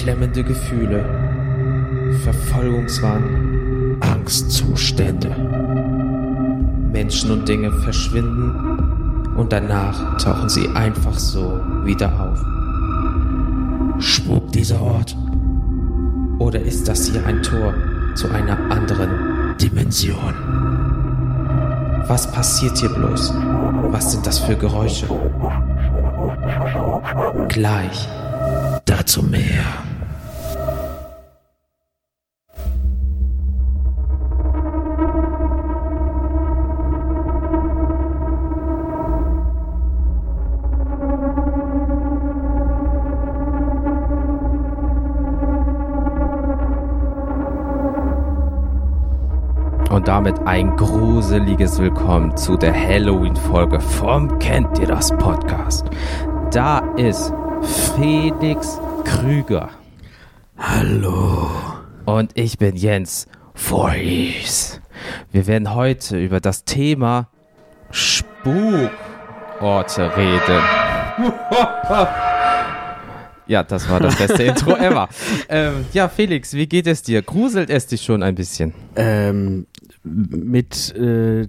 beklemmende Gefühle, Verfolgungswahn, Angstzustände. Menschen und Dinge verschwinden und danach tauchen sie einfach so wieder auf. Spukt dieser Ort? Oder ist das hier ein Tor zu einer anderen Dimension? Was passiert hier bloß? Was sind das für Geräusche? Gleich. Dazu mehr. Ein gruseliges Willkommen zu der Halloween-Folge vom Kennt ihr das Podcast. Da ist Felix Krüger. Hallo. Und ich bin Jens Voorhees. Wir werden heute über das Thema Spukorte reden. ja, das war das beste Intro ever. Ähm, ja, Felix, wie geht es dir? Gruselt es dich schon ein bisschen? Ähm, mit, äh,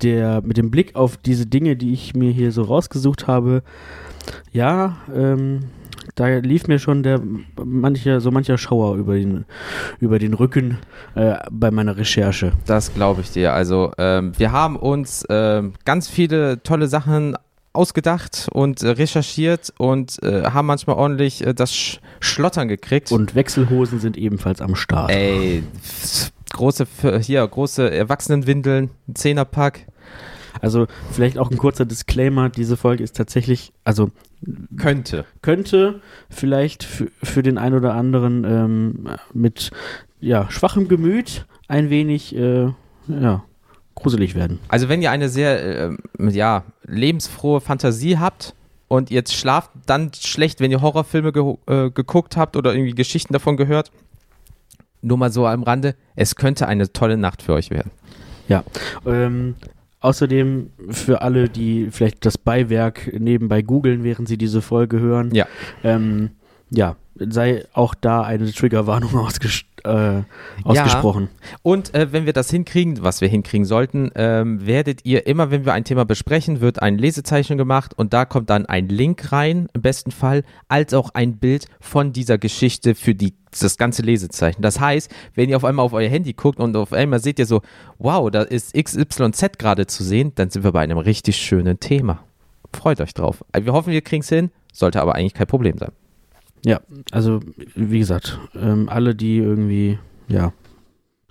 der, mit dem Blick auf diese Dinge, die ich mir hier so rausgesucht habe, ja, ähm, da lief mir schon der mancher, so mancher Schauer über den, über den Rücken äh, bei meiner Recherche. Das glaube ich dir. Also ähm, wir haben uns ähm, ganz viele tolle Sachen ausgedacht und äh, recherchiert und äh, haben manchmal ordentlich äh, das Sch Schlottern gekriegt. Und Wechselhosen sind ebenfalls am Start. Ey, große, hier, große Erwachsenenwindeln, ein Zehnerpack. Also vielleicht auch ein kurzer Disclaimer, diese Folge ist tatsächlich, also könnte. Könnte vielleicht für, für den einen oder anderen ähm, mit ja, schwachem Gemüt ein wenig äh, ja, gruselig werden. Also wenn ihr eine sehr äh, ja, lebensfrohe Fantasie habt und jetzt schlaft dann schlecht, wenn ihr Horrorfilme ge äh, geguckt habt oder irgendwie Geschichten davon gehört, nur mal so am Rande, es könnte eine tolle Nacht für euch werden. Ja, ähm, Außerdem für alle, die vielleicht das Beiwerk nebenbei googeln, während sie diese Folge hören. Ja. Ähm, ja, sei auch da eine Triggerwarnung ausges äh, ausgesprochen. Ja. Und äh, wenn wir das hinkriegen, was wir hinkriegen sollten, ähm, werdet ihr immer, wenn wir ein Thema besprechen, wird ein Lesezeichen gemacht und da kommt dann ein Link rein, im besten Fall, als auch ein Bild von dieser Geschichte für die das ganze Lesezeichen. Das heißt, wenn ihr auf einmal auf euer Handy guckt und auf einmal seht ihr so, wow, da ist XYZ gerade zu sehen, dann sind wir bei einem richtig schönen Thema. Freut euch drauf. Wir hoffen, wir kriegen es hin, sollte aber eigentlich kein Problem sein. Ja, also wie gesagt, ähm, alle, die irgendwie, ja,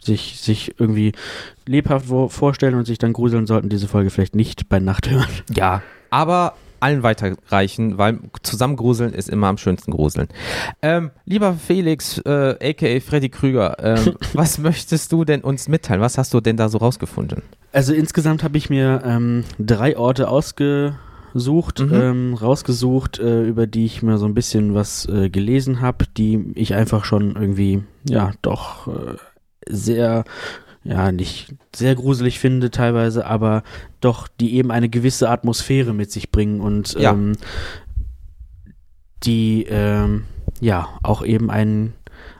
sich, sich irgendwie lebhaft vorstellen und sich dann gruseln sollten, diese Folge vielleicht nicht bei Nacht hören. Ja, aber allen weiterreichen, weil zusammen gruseln ist immer am schönsten gruseln. Ähm, lieber Felix, äh, aka Freddy Krüger, ähm, was möchtest du denn uns mitteilen? Was hast du denn da so rausgefunden? Also insgesamt habe ich mir ähm, drei Orte ausge sucht, mhm. ähm, rausgesucht, äh, über die ich mir so ein bisschen was äh, gelesen habe, die ich einfach schon irgendwie, ja, doch äh, sehr, ja, nicht sehr gruselig finde teilweise, aber doch, die eben eine gewisse Atmosphäre mit sich bringen und ja. ähm, die, ähm, ja, auch eben einen,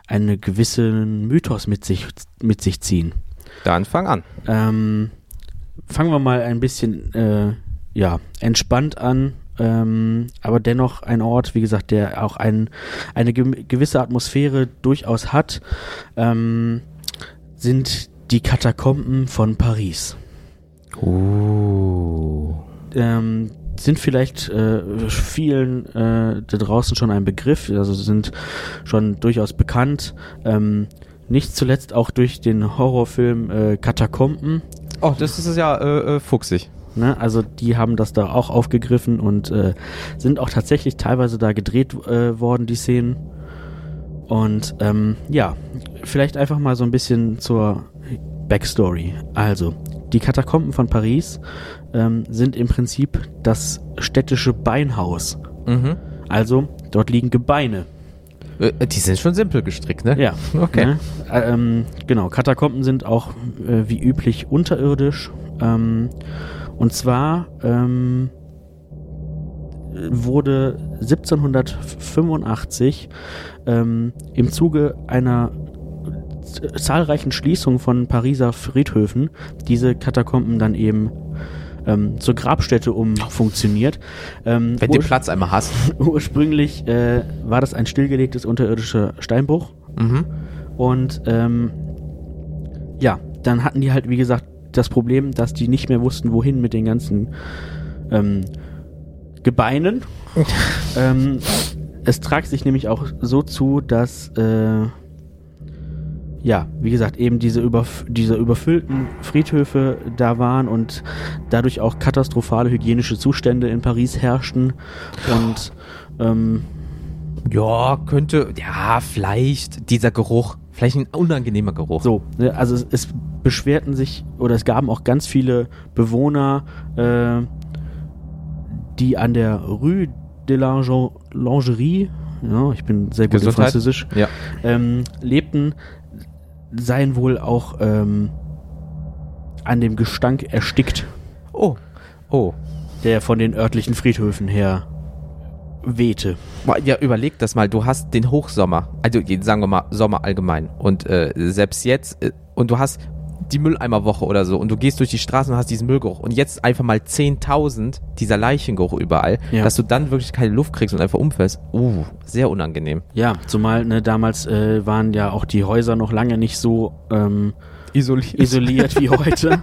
einen gewissen Mythos mit sich, mit sich ziehen. Dann fang an. Ähm, fangen wir mal ein bisschen äh, ja, entspannt an, ähm, aber dennoch ein Ort, wie gesagt, der auch ein, eine ge gewisse Atmosphäre durchaus hat, ähm, sind die Katakomben von Paris. Oh. Ähm, sind vielleicht äh, vielen äh, da draußen schon ein Begriff, also sind schon durchaus bekannt. Ähm, nicht zuletzt auch durch den Horrorfilm äh, Katakomben. Oh, das ist ja äh, äh, fuchsig. Ne? Also die haben das da auch aufgegriffen und äh, sind auch tatsächlich teilweise da gedreht äh, worden, die Szenen. Und ähm, ja, vielleicht einfach mal so ein bisschen zur Backstory. Also, die Katakomben von Paris ähm, sind im Prinzip das städtische Beinhaus. Mhm. Also, dort liegen Gebeine. Äh, die sind schon simpel gestrickt, ne? Ja. Okay. Ne? Ähm, genau, Katakomben sind auch äh, wie üblich unterirdisch. Ähm, und zwar ähm, wurde 1785 ähm, im Zuge einer zahlreichen Schließungen von Pariser Friedhöfen diese Katakomben dann eben ähm, zur Grabstätte umfunktioniert. Ähm, Wenn du den Platz einmal hast. Ursprünglich äh, war das ein stillgelegtes unterirdischer Steinbruch. Mhm. Und ähm, ja, dann hatten die halt, wie gesagt, das Problem, dass die nicht mehr wussten, wohin mit den ganzen ähm, Gebeinen. ähm, es tragt sich nämlich auch so zu, dass äh, ja, wie gesagt, eben diese, überf diese überfüllten Friedhöfe da waren und dadurch auch katastrophale hygienische Zustände in Paris herrschten. Und ähm, ja, könnte, ja, vielleicht dieser Geruch, vielleicht ein unangenehmer Geruch. So, ne, also es, es beschwerten sich oder es gaben auch ganz viele Bewohner, äh, die an der Rue de la Lingerie, ja, ich bin sehr gut Gesundheit. in Französisch, Ja. ähm, lebten, seien wohl auch ähm, an dem Gestank erstickt, Oh, oh. der von den örtlichen Friedhöfen her wehte. Ja, überleg das mal, du hast den Hochsommer, also sagen wir mal Sommer allgemein und äh, selbst jetzt, äh, und du hast die Mülleimerwoche oder so und du gehst durch die Straßen und hast diesen Müllgeruch und jetzt einfach mal 10.000 dieser Leichengeruch überall, Ja. dass du dann wirklich keine Luft kriegst und einfach umfällst. Uh, sehr unangenehm. Ja, zumal ne, damals äh, waren ja auch die Häuser noch lange nicht so ähm, Isoliert. isoliert wie heute.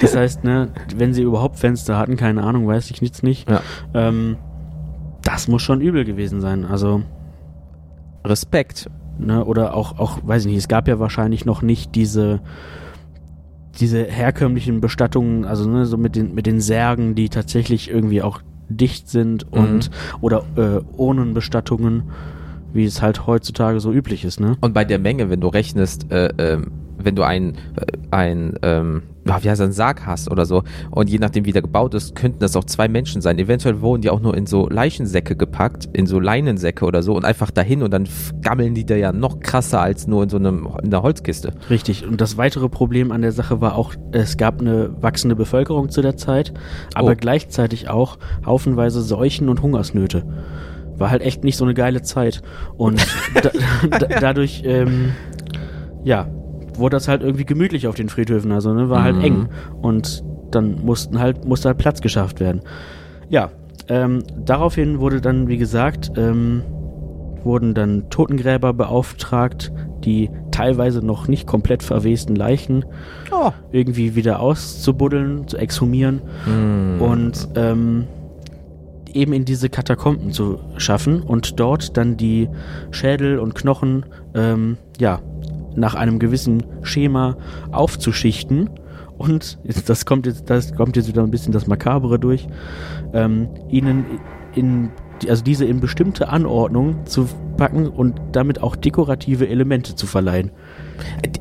Das heißt, ne, wenn sie überhaupt Fenster hatten, keine Ahnung, weiß ich nichts nicht. Ja. Ähm, das muss schon übel gewesen sein. Also, Respekt. ne, oder auch, auch, weiß ich nicht, es gab ja wahrscheinlich noch nicht diese diese herkömmlichen Bestattungen, also ne, so mit den mit den Särgen, die tatsächlich irgendwie auch dicht sind und oder äh, Urnenbestattungen, wie es halt heutzutage so üblich ist, ne? Und bei der Menge, wenn du rechnest, äh, ähm, wenn du ein, äh, ein ähm, wie heißt das, einen Sarg hast oder so, und je nachdem, wie der gebaut ist, könnten das auch zwei Menschen sein. Eventuell wurden die auch nur in so Leichensäcke gepackt, in so Leinensäcke oder so, und einfach dahin und dann gammeln die da ja noch krasser als nur in so einem, in einer Holzkiste. Richtig. Und das weitere Problem an der Sache war auch, es gab eine wachsende Bevölkerung zu der Zeit, aber Oh. gleichzeitig auch haufenweise Seuchen und Hungersnöte. War halt echt nicht so eine geile Zeit. Und da, da, dadurch, ähm, ja, wurde das halt irgendwie gemütlich auf den Friedhöfen. Also, ne, war halt Mhm. eng. Und dann mussten halt, musste halt Platz geschafft werden. Ja, ähm, daraufhin wurde dann, wie gesagt, ähm, wurden dann Totengräber beauftragt, die teilweise noch nicht komplett verwesten Leichen Oh. irgendwie wieder auszubuddeln, zu exhumieren Hm. und ähm, eben in diese Katakomben zu schaffen und dort dann die Schädel und Knochen ähm, ja nach einem gewissen Schema aufzuschichten und das kommt jetzt das kommt jetzt wieder ein bisschen das Makabere durch ähm, ihnen in also diese in bestimmte Anordnung zu packen und damit auch dekorative Elemente zu verleihen.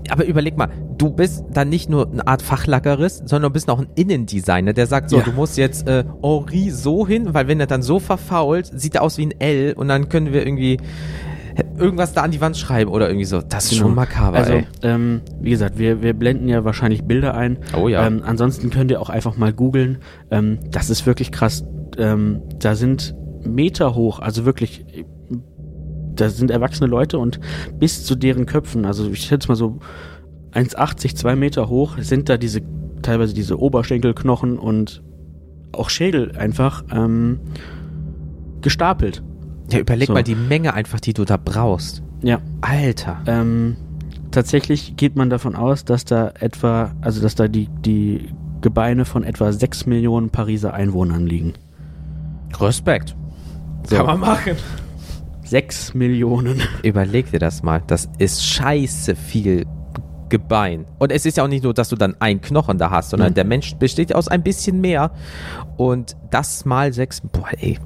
Aber überleg mal, du bist dann nicht nur eine Art Fachlackerist, sondern du bist auch ein Innendesigner, der sagt so, Ja. du musst jetzt äh, Henri so hin, weil wenn er dann so verfault, sieht er aus wie ein L und dann können wir irgendwie irgendwas da an die Wand schreiben oder irgendwie so. Das ist Genau. schon makaber, Also, ähm, wie gesagt, wir, wir blenden ja wahrscheinlich Bilder ein. Oh ja. Ähm, ansonsten könnt ihr auch einfach mal googeln. Ähm, das ist wirklich krass. Ähm, da sind Meter hoch, also wirklich, da sind erwachsene Leute und bis zu deren Köpfen, also ich schätze mal so 1,80, 2 Meter hoch, sind da diese, teilweise diese Oberschenkelknochen und auch Schädel einfach ähm, gestapelt. Ja, überleg so. mal die Menge einfach, die du da brauchst. Ja, Alter. Ähm, tatsächlich geht man davon aus, dass da etwa, also dass da die, die Gebeine von etwa 6 Millionen Pariser Einwohnern liegen. Respekt. So. Kann man machen. 6 Millionen. Überleg dir das mal. Das ist scheiße viel Gebein. Und es ist ja auch nicht nur, dass du dann einen Knochen da hast, sondern Mhm. der Mensch besteht aus ein bisschen mehr. Und das mal sechs. Boah, ey.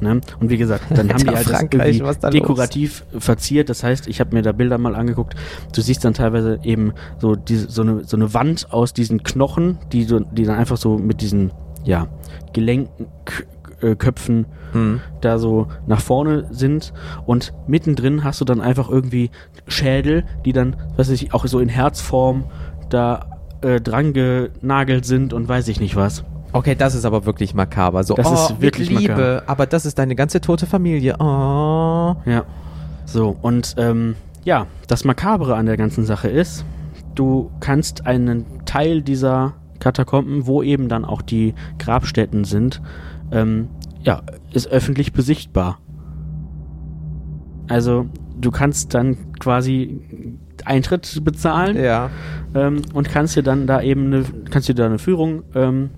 Ne? Und wie gesagt, dann haben die halt das irgendwie da los? dekorativ verziert. Das heißt, ich habe mir da Bilder mal angeguckt. Du siehst dann teilweise eben so diese, so eine so eine Wand aus diesen Knochen, die so, die dann einfach so mit diesen ja Gelenken äh, Köpfen Hm. da so nach vorne sind und mittendrin hast du dann einfach irgendwie Schädel, die dann, weiß ich, auch so in Herzform da äh, dran genagelt sind und weiß ich nicht was. Okay, das ist aber wirklich makaber. So, Das oh, ist wirklich Liebe, makaber. aber das ist deine ganze tote Familie. Oh. Ja. So, und ähm, ja, das Makabere an der ganzen Sache ist, du kannst einen Teil dieser Katakomben, wo eben dann auch die Grabstätten sind, ähm, ja, ist öffentlich besichtbar. Also, du kannst dann quasi Eintritt bezahlen Ja. ähm, und kannst dir dann da eben eine, kannst dir da eine Führung ähm,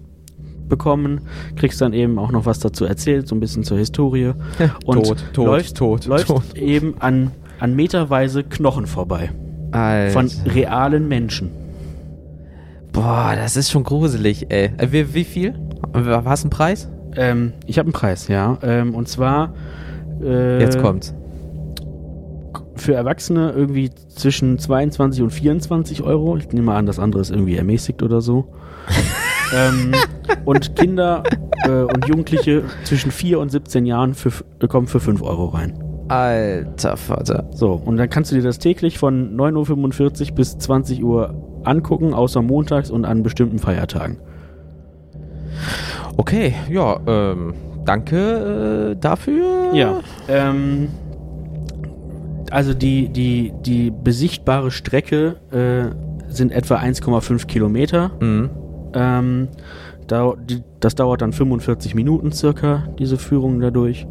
bekommen, kriegst dann eben auch noch was dazu erzählt, so ein bisschen zur Historie und tot, tot, läufst, tot, läufst tot. eben an, an meterweise Knochen vorbei Alter. von realen Menschen. Boah, das ist schon gruselig, ey. Äh, Wie, wie viel? Was ein Preis? Ähm, ich habe einen Preis, ja, ähm, und zwar äh, Jetzt kommt's. für Erwachsene irgendwie zwischen 22 und 24 Euro. Ich nehme mal an, das andere ist irgendwie ermäßigt oder so. ähm, und Kinder äh, und Jugendliche zwischen 4 und 17 Jahren für, kommen für 5 Euro rein. Alter Vater. So, und dann kannst du dir das täglich von 9.45 Uhr bis 20 Uhr angucken, außer montags und an bestimmten Feiertagen. Okay, ja, ähm, danke äh, dafür. Ja, ähm, also die, die, die besichtbare Strecke äh, sind etwa 1,5 Kilometer. Mhm. Ähm, da, die, das dauert dann 45 Minuten circa, diese Führung dadurch.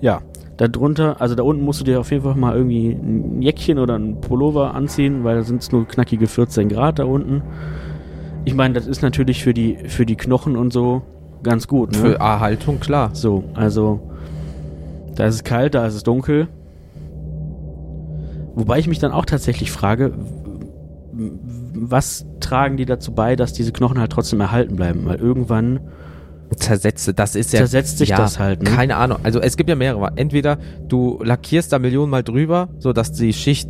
Ja, darunter, also da unten musst du dir auf jeden Fall mal irgendwie ein Jäckchen oder ein Pullover anziehen, weil da sind es nur knackige 14 Grad da unten. Ich meine, das ist natürlich für die, für die Knochen und so ganz gut. Ne? Für Erhaltung, klar. So, also da ist es kalt, da ist es dunkel. Wobei ich mich dann auch tatsächlich frage, was tragen die dazu bei, dass diese Knochen halt trotzdem erhalten bleiben? Weil irgendwann Zersetze, das ist ja. Zersetzt sich ja, das halt, ne? Keine Ahnung. Also es gibt ja mehrere. Entweder du lackierst da Millionenmal drüber, so dass die Schicht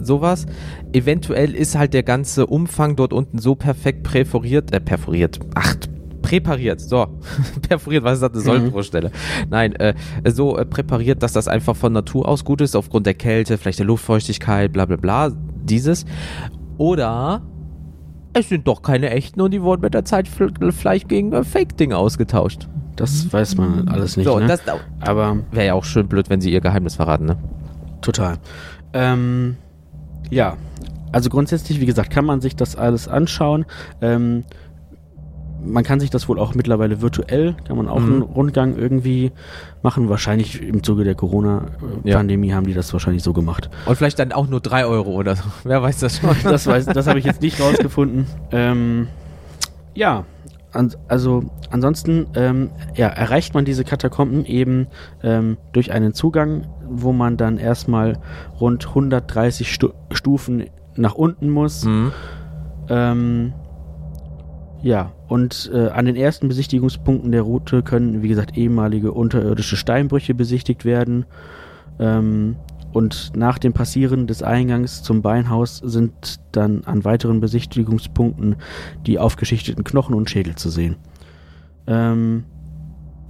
sowas. Eventuell ist halt der ganze Umfang dort unten so perfekt perforiert, äh, perforiert. Ach, präpariert. So, perforiert, was ist das eine Sollbruchstelle? Nein, äh, so äh, präpariert, dass das einfach von Natur aus gut ist, aufgrund der Kälte, vielleicht der Luftfeuchtigkeit, bla bla bla. Dieses. Oder es sind doch keine echten und die wurden mit der Zeit vielleicht gegen äh, Fake-Dinge ausgetauscht. das weiß man alles nicht. so, ne? das Aber wäre ja auch schön blöd, wenn sie ihr Geheimnis verraten, ne? total. Ähm, ja, also grundsätzlich, wie gesagt, kann man sich das alles anschauen. Ähm, man kann sich das wohl auch mittlerweile virtuell, kann man auch Mhm. einen Rundgang irgendwie machen. Wahrscheinlich im Zuge der Corona-Pandemie haben die das wahrscheinlich so gemacht. Und vielleicht dann auch nur 3 Euro oder so. Wer weiß das schon. Das, weiß, das habe ich jetzt nicht rausgefunden. Ähm, ja, an, also ansonsten ähm, ja, erreicht man diese Katakomben eben ähm, durch einen Zugang, wo man dann erstmal rund 130 Stu Stufen nach unten muss. Mhm. Ähm, ja, und äh, an den ersten Besichtigungspunkten der Route können, wie gesagt, ehemalige unterirdische Steinbrüche besichtigt werden. Ähm, und nach dem Passieren des Eingangs zum Beinhaus sind dann an weiteren Besichtigungspunkten die aufgeschichteten Knochen und Schädel zu sehen. Ähm,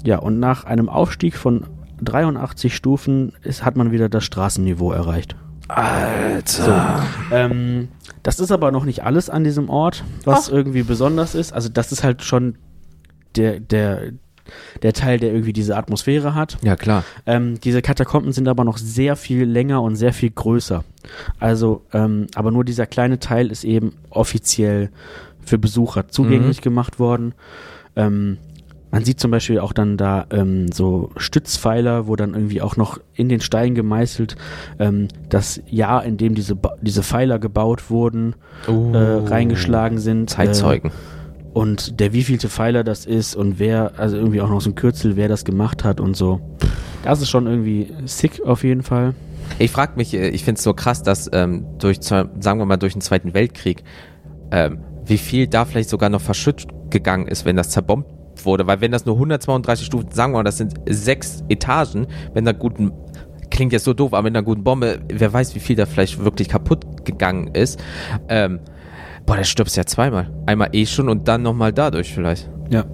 ja, und nach einem Aufstieg von 83 Stufen ist, hat man wieder das Straßenniveau erreicht. Alter. Ähm, das ist aber noch nicht alles an diesem Ort, was Ach. irgendwie besonders ist. Also das ist halt schon der, der, der Teil, der irgendwie diese Atmosphäre hat. Ja, klar. Ähm, diese Katakomben sind aber noch sehr viel länger und sehr viel größer. Also, ähm, aber nur dieser kleine Teil ist eben offiziell für Besucher zugänglich gemacht worden. Ähm, man sieht zum Beispiel auch dann da ähm, so Stützpfeiler, wo dann irgendwie auch noch in den Stein gemeißelt ähm, das Jahr, in dem diese, Ba- diese Pfeiler gebaut wurden, Oh. äh, reingeschlagen sind. Zeitzeugen. Äh, und der wievielte Pfeiler das ist und wer, also irgendwie auch noch so ein Kürzel, wer das gemacht hat und so. Das ist schon irgendwie sick auf jeden Fall. Ich frage mich, äh, ich finde es so krass, dass ähm, durch, sagen wir mal, durch den Zweiten Weltkrieg, ähm, wie viel da vielleicht sogar noch verschüttet gegangen ist, wenn das zerbombt wurde. Weil wenn das nur 132 Stufen, sagen wir mal, das sind sechs Etagen, wenn da guten, klingt jetzt so doof, aber mit einer guten Bombe, wer weiß, wie viel da vielleicht wirklich kaputt gegangen ist. Ähm, boah, da stirbst du ja zweimal. Einmal eh schon und dann nochmal dadurch vielleicht. Ja.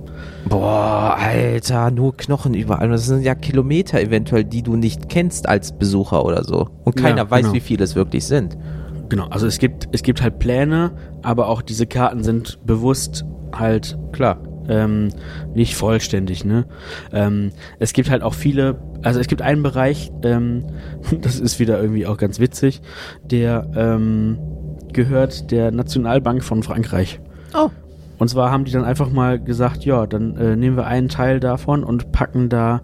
Boah, Alter, nur Knochen überall. Das sind ja Kilometer eventuell, die du nicht kennst als Besucher oder so. Und keiner Ja, weiß, genau. wie viele es wirklich sind. Genau, also es gibt, es gibt halt Pläne, aber auch diese Karten sind bewusst halt Klar. Ähm, nicht vollständig. Ne? Ähm, es gibt halt auch viele, also es gibt einen Bereich, ähm, das ist wieder irgendwie auch ganz witzig, der ähm, gehört der Nationalbank von Frankreich. Oh. Und zwar haben die dann einfach mal gesagt, ja, dann äh, nehmen wir einen Teil davon und packen da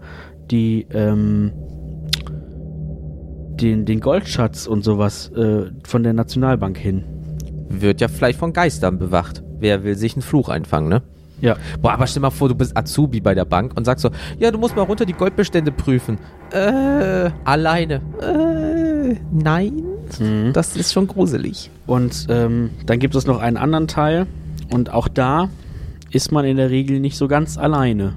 die ähm, den, den Goldschatz und sowas äh, von der Nationalbank hin. Wird ja vielleicht von Geistern bewacht. Wer will sich einen Fluch einfangen, ne? Ja. Boah, aber stell mal vor, du bist Azubi bei der Bank und sagst so, ja, du musst mal runter die Goldbestände prüfen. Äh, alleine. Äh, nein. Mhm. Das ist schon gruselig. Und ähm, dann gibt es noch einen anderen Teil und auch da ist man in der Regel nicht so ganz alleine.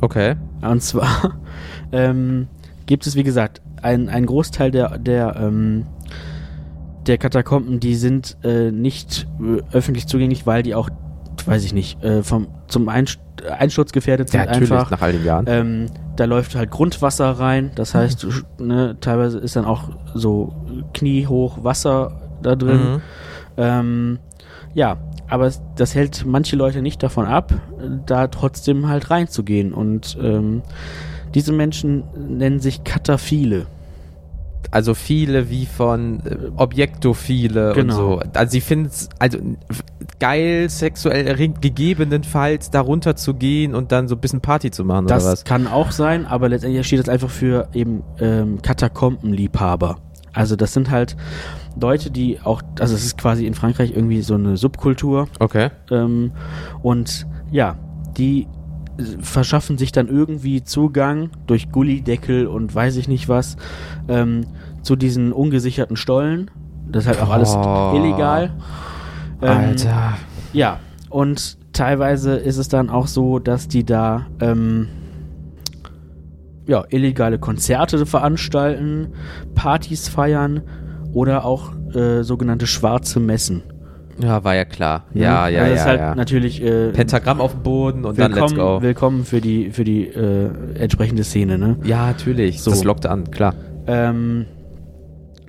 Okay. Und zwar ähm, gibt es, wie gesagt, ein, ein Großteil der, der, ähm, der Katakomben, die sind äh, nicht äh, öffentlich zugänglich, weil die auch, weiß ich nicht, äh, vom, zum Einst Einsturz gefährdet sind Ja, natürlich, einfach. nach all den Jahren. Ähm, da läuft halt Grundwasser rein, das heißt, du sch- ne, teilweise ist dann auch so kniehoch Wasser da drin. Mhm. Ähm, ja, aber das hält manche Leute nicht davon ab, da trotzdem halt reinzugehen. Und ähm, diese Menschen nennen sich Kataphile. Also viele wie von äh, Objektophile Genau. und so. Also sie finden es also geil, sexuell erregt, gegebenenfalls darunter zu gehen und dann so ein bisschen Party zu machen Das oder was. kann auch sein, aber letztendlich steht das einfach für eben ähm, Katakombenliebhaber. Also das sind halt Leute, die auch, also es ist quasi in Frankreich irgendwie so eine Subkultur. Okay. Ähm, und ja, die verschaffen sich dann irgendwie Zugang durch Gullideckel und weiß ich nicht was ähm, zu diesen ungesicherten Stollen. Das ist halt auch alles Oh. illegal. Ähm, Alter. Ja, und teilweise ist es dann auch so, dass die da ähm, ja, illegale Konzerte veranstalten, Partys feiern oder auch äh, sogenannte schwarze Messen. Ja, war ja klar. Ja, ja, also ja. Das ist halt ja. natürlich äh, Pentagramm auf dem Boden und dann let's go. willkommen für die für die äh, entsprechende Szene, ne? Ja, natürlich. So. Das lockt an, klar. Ähm,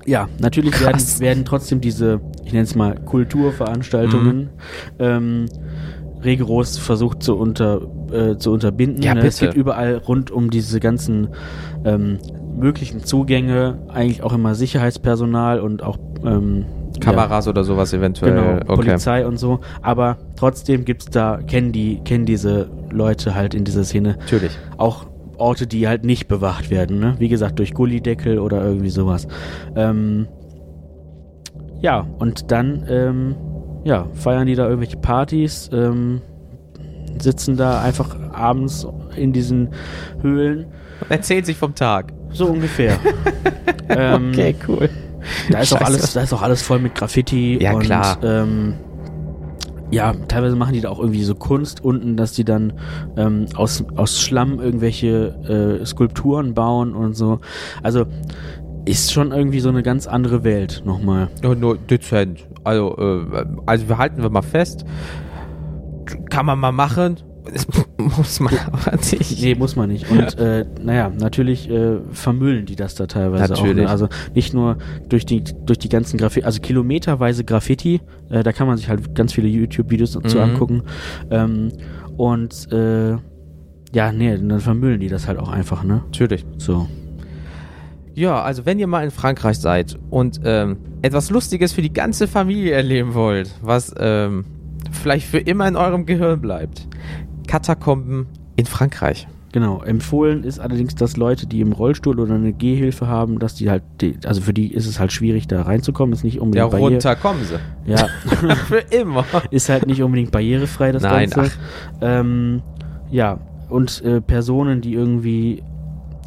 ja, natürlich werden, werden trotzdem diese, ich nenne es mal Kulturveranstaltungen, Mhm. ähm, rigoros versucht zu, unter, äh, zu unterbinden. Ja, ne? Es bitte. gibt überall rund um diese ganzen ähm, möglichen Zugänge eigentlich auch immer Sicherheitspersonal und auch ähm, Kameras oder sowas ja, eventuell. genau, okay. Polizei und so. Aber trotzdem gibt's da, kennen die, kennen diese Leute halt in dieser Szene Natürlich. auch Orte, die halt nicht bewacht werden. Ne? Wie gesagt, durch Gullideckel oder irgendwie sowas. Ähm, ja, und dann ähm, ja, feiern die da irgendwelche Partys, ähm, sitzen da einfach abends in diesen Höhlen. Erzählt sich vom Tag. So ungefähr. ähm, cool. Da ist auch alles, da ist auch alles voll mit Graffiti Ja, und klar. Ähm, ja, teilweise machen die da auch irgendwie so Kunst unten, dass die dann ähm, aus, aus Schlamm irgendwelche äh, Skulpturen bauen und so. Also ist schon irgendwie so eine ganz andere Welt nochmal. Ja, nur dezent. Also, äh, also wir halten wir mal fest. Kann man mal machen. Das muss man aber nicht. Nee, muss man nicht. Und äh, naja, natürlich äh, vermüllen die das da teilweise auch. Natürlich. Ne? Also nicht nur durch die, durch die ganzen Graffiti, also kilometerweise Graffiti, äh, da kann man sich halt ganz viele YouTube-Videos zu Mhm. angucken. Ähm, und äh, ja, nee, dann vermüllen die das halt auch einfach, ne? Natürlich. So. Ja, also wenn ihr mal in Frankreich seid und ähm, etwas Lustiges für die ganze Familie erleben wollt, was ähm, vielleicht für immer in eurem Gehirn bleibt. Katakomben in Frankreich. Genau. Empfohlen ist allerdings, dass Leute, die im Rollstuhl oder eine Gehhilfe haben, dass die halt, die, also für die ist es halt schwierig, da reinzukommen. Ist nicht Ja, unbedingt barriere- runter kommen sie. Ja, für immer. ist halt nicht unbedingt barrierefrei, das Nein, Ganze. Ähm, ja, und äh, Personen, die irgendwie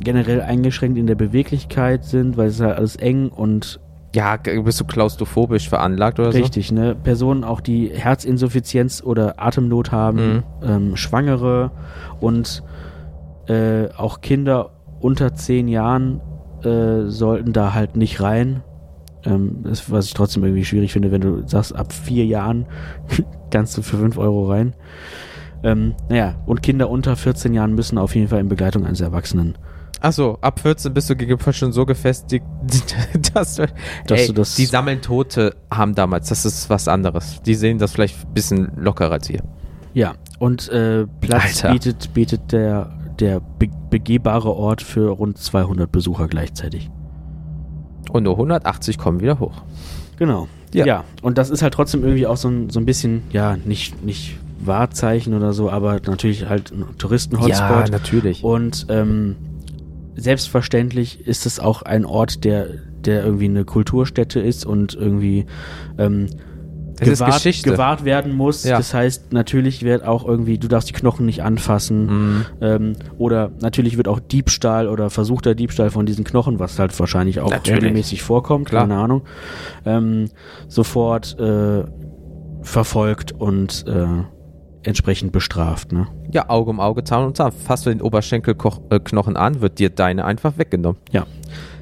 generell eingeschränkt in der Beweglichkeit sind, weil es halt alles eng und Ja, bist du klaustrophobisch veranlagt oder richtig, ne? Personen auch, die Herzinsuffizienz oder Atemnot haben, Mhm. ähm, Schwangere und äh, auch Kinder unter zehn Jahren äh, sollten da halt nicht rein. Ähm, das, was ich trotzdem irgendwie schwierig finde, wenn du sagst, ab vier Jahren kannst du für fünf Euro rein. Ähm, naja, und Kinder unter 14 Jahren müssen auf jeden Fall in Begleitung eines Erwachsenen. So? Achso, ab 14 bist du gegebenenfalls schon so gefestigt, dass, du, Dass ey, du das- die sammeln Tote haben damals. Das ist was anderes. Die sehen das vielleicht ein bisschen lockerer als ihr. Ja, und äh, Platz Alter. bietet, bietet der, der be begehbare Ort für rund 200 Besucher gleichzeitig. Und nur 180 kommen wieder hoch. Genau. Ja. Ja. und das ist halt trotzdem irgendwie auch so ein, so ein bisschen, ja, nicht, nicht Wahrzeichen oder so, aber natürlich halt ein Touristen-Hotspot. natürlich. Und ähm, selbstverständlich ist es auch ein Ort, der, der irgendwie eine Kulturstätte ist und irgendwie ähm, gewahrt, gewahrt werden muss. Ja. Das heißt, natürlich wird auch irgendwie, du darfst die Knochen nicht anfassen. Mhm. Ähm, oder natürlich wird auch Diebstahl oder versuchter Diebstahl von diesen Knochen, was halt wahrscheinlich auch Natürlich. regelmäßig vorkommt, Klar. keine Ahnung, ähm, sofort äh, verfolgt und äh, entsprechend bestraft. Ne? Ja, Auge um Auge, Zahn um Zahn. Fasst du den Oberschenkelknochen an, wird dir deine einfach weggenommen. Ja.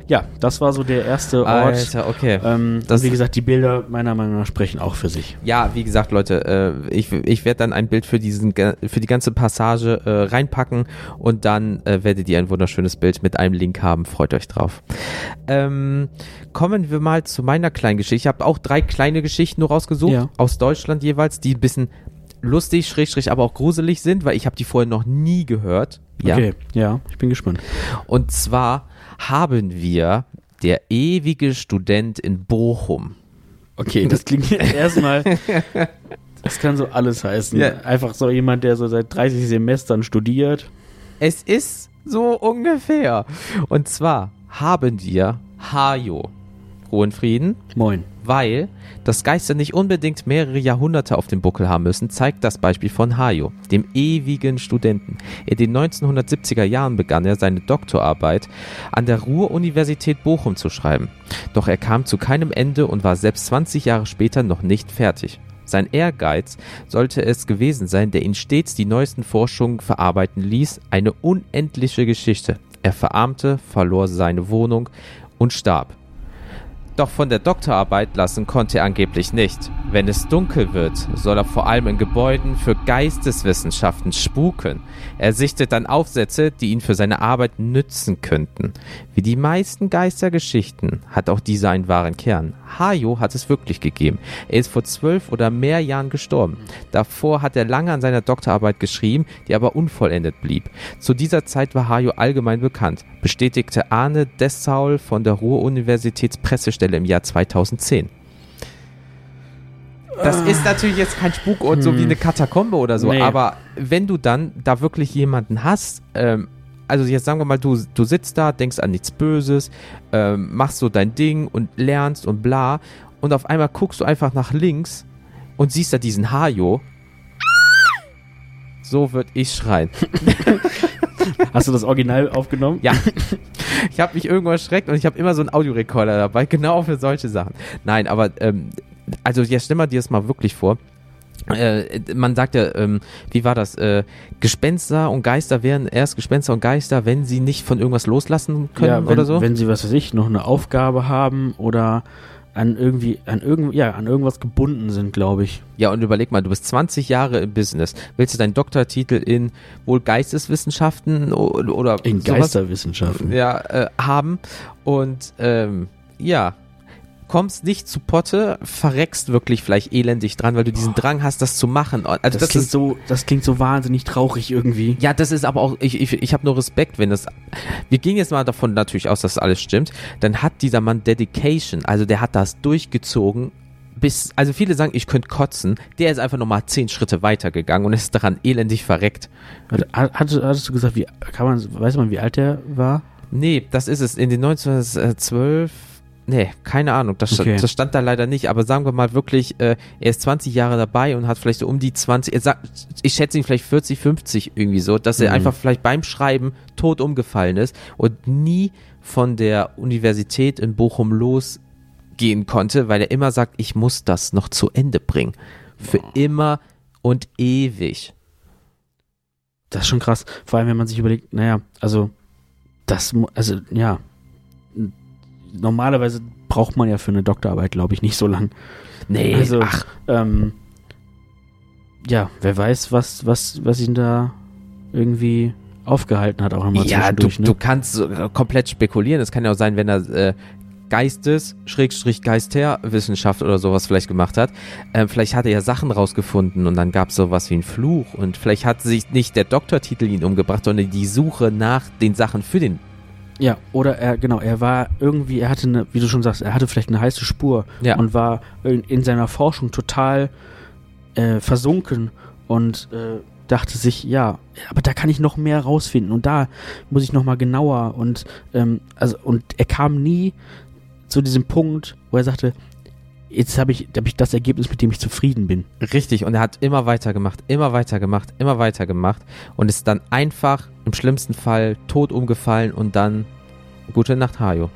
Ja, das war so der erste Ort. Alter, okay. Ähm, Das- wie gesagt, die Bilder meiner Meinung nach sprechen auch für sich. Ja, wie gesagt, Leute, äh, ich, ich werde dann ein Bild für diesen für die ganze Passage äh, reinpacken und dann äh, werdet ihr ein wunderschönes Bild mit einem Link haben. Freut euch drauf. Ähm, kommen wir mal zu meiner kleinen Geschichte. Ich habe auch drei kleine Geschichten nur rausgesucht Ja. aus Deutschland jeweils, die ein bisschen lustig, schrägstrich, aber auch gruselig sind, weil ich habe die vorher noch nie gehört. Ja. Okay, ja, ich bin gespannt. Und zwar haben wir der ewige Student in Bochum. Okay, das klingt jetzt erstmal. Das kann so alles heißen. Ja. Einfach so jemand, der so seit 30 Semestern studiert. Es ist so ungefähr. Und zwar haben wir Hajo. Ruhe in Frieden. Moin. Weil das Geister nicht unbedingt mehrere Jahrhunderte auf dem Buckel haben müssen, zeigt das Beispiel von Hajo, dem ewigen Studenten. In den 1970er Jahren begann er seine Doktorarbeit an der Ruhr-Universität Bochum zu schreiben. Doch er kam zu keinem Ende und war selbst 20 Jahre später noch nicht fertig. Sein Ehrgeiz sollte es gewesen sein, der ihn stets die neuesten Forschungen verarbeiten ließ, eine unendliche Geschichte. Er verarmte, verlor seine Wohnung und starb. Doch von der Doktorarbeit lassen konnte er angeblich nicht. Wenn es dunkel wird, soll er vor allem in Gebäuden für Geisteswissenschaften spuken. Er sichtet dann Aufsätze, die ihn für seine Arbeit nützen könnten. Wie die meisten Geistergeschichten hat auch dieser einen wahren Kern. Hajo hat es wirklich gegeben. Er ist vor zwölf oder mehr Jahren gestorben. Davor hat er lange an seiner Doktorarbeit geschrieben, die aber unvollendet blieb. Zu dieser Zeit war Hajo allgemein bekannt, bestätigte Arne Dessaul von der Ruhr-Universitätspressestelle im Jahr 2010. Das ist natürlich jetzt kein Spukort, so wie eine Katakombe oder so, Nee. aber wenn du dann da wirklich jemanden hast, ähm, also jetzt sagen wir mal, du, du sitzt da, denkst an nichts Böses, ähm, machst so dein Ding und lernst und bla, und auf einmal guckst du einfach nach links und siehst da diesen Hajo. So würde ich schreien. Hast du das Original aufgenommen? Ja. Ich habe mich irgendwo erschreckt und ich habe immer so einen Audiorekorder dabei, genau für solche Sachen. Nein, aber ähm, also jetzt stell mal dir das mal wirklich vor. Äh, man sagt ja, ähm, wie war das? Äh, Gespenster und Geister wären erst Gespenster und Geister, wenn sie nicht von irgendwas loslassen können ja, wenn, oder so. wenn sie, was weiß ich, noch eine Aufgabe haben oder an irgendwie, an irgend, ja, an irgendwas gebunden sind, glaube ich. Ja, und überleg mal, du bist 20 Jahre im Business. Willst du deinen Doktortitel in wohl Geisteswissenschaften oder In sowas? Geisterwissenschaften. ja, äh, haben und ähm, ja, kommst nicht zu Potte, verreckst wirklich vielleicht elendig dran, weil du diesen Drang hast, das zu machen. Also Das, das, klingt ist so, das klingt so wahnsinnig traurig irgendwie. ja, das ist aber auch, ich, ich, ich habe nur Respekt, wenn das, wir gehen jetzt mal davon natürlich aus, dass alles stimmt, dann hat dieser Mann Dedication, also der hat das durchgezogen, bis, also viele sagen, ich könnte kotzen, der ist einfach nochmal zehn Schritte weitergegangen und ist daran elendig verreckt. Hat- Hattest, hattest du gesagt, wie kann man, weiß man, wie alt der war? Nee, das ist es. In den 1912. Nee, keine Ahnung. Das, Okay. das stand da leider nicht. Aber sagen wir mal wirklich, äh, er ist 20 Jahre dabei und hat vielleicht so um die 20. Er sagt, ich schätze ihn vielleicht 40, 50 irgendwie so, dass er Mhm. einfach vielleicht beim Schreiben tot umgefallen ist und nie von der Universität in Bochum losgehen konnte, weil er immer sagt, ich muss das noch zu Ende bringen. Für immer und ewig. Das ist schon krass. Vor allem, wenn man sich überlegt, naja, also, das, also, ja. Normalerweise braucht man ja für eine Doktorarbeit, glaube ich, nicht so lang. Nee, Also, ach, Ähm, ja, wer weiß, was, was, was ihn da irgendwie aufgehalten hat, auch nochmal Ja, du, zwischendurch, ne? du kannst äh, komplett spekulieren. Es kann ja auch sein, wenn er äh, Geistes, Schrägstrich Geisterwissenschaft oder sowas vielleicht gemacht hat. Ähm, vielleicht hat er ja Sachen rausgefunden und dann gab es sowas wie einen Fluch und vielleicht hat sich nicht der Doktortitel ihn umgebracht, sondern die Suche nach den Sachen für den. Ja, oder er, genau, er war irgendwie, er hatte eine, wie du schon sagst, er hatte vielleicht eine heiße Spur Ja. und war in, in seiner Forschung total äh, versunken und äh, dachte sich, ja, aber da kann ich noch mehr rausfinden und da muss ich noch mal genauer und ähm, also und er kam nie zu diesem Punkt, wo er sagte, jetzt habe ich, hab ich das Ergebnis, mit dem ich zufrieden bin. Richtig, und er hat immer weitergemacht, immer weitergemacht, immer weitergemacht und ist dann einfach im schlimmsten Fall tot umgefallen und dann gute Nacht, Hajo.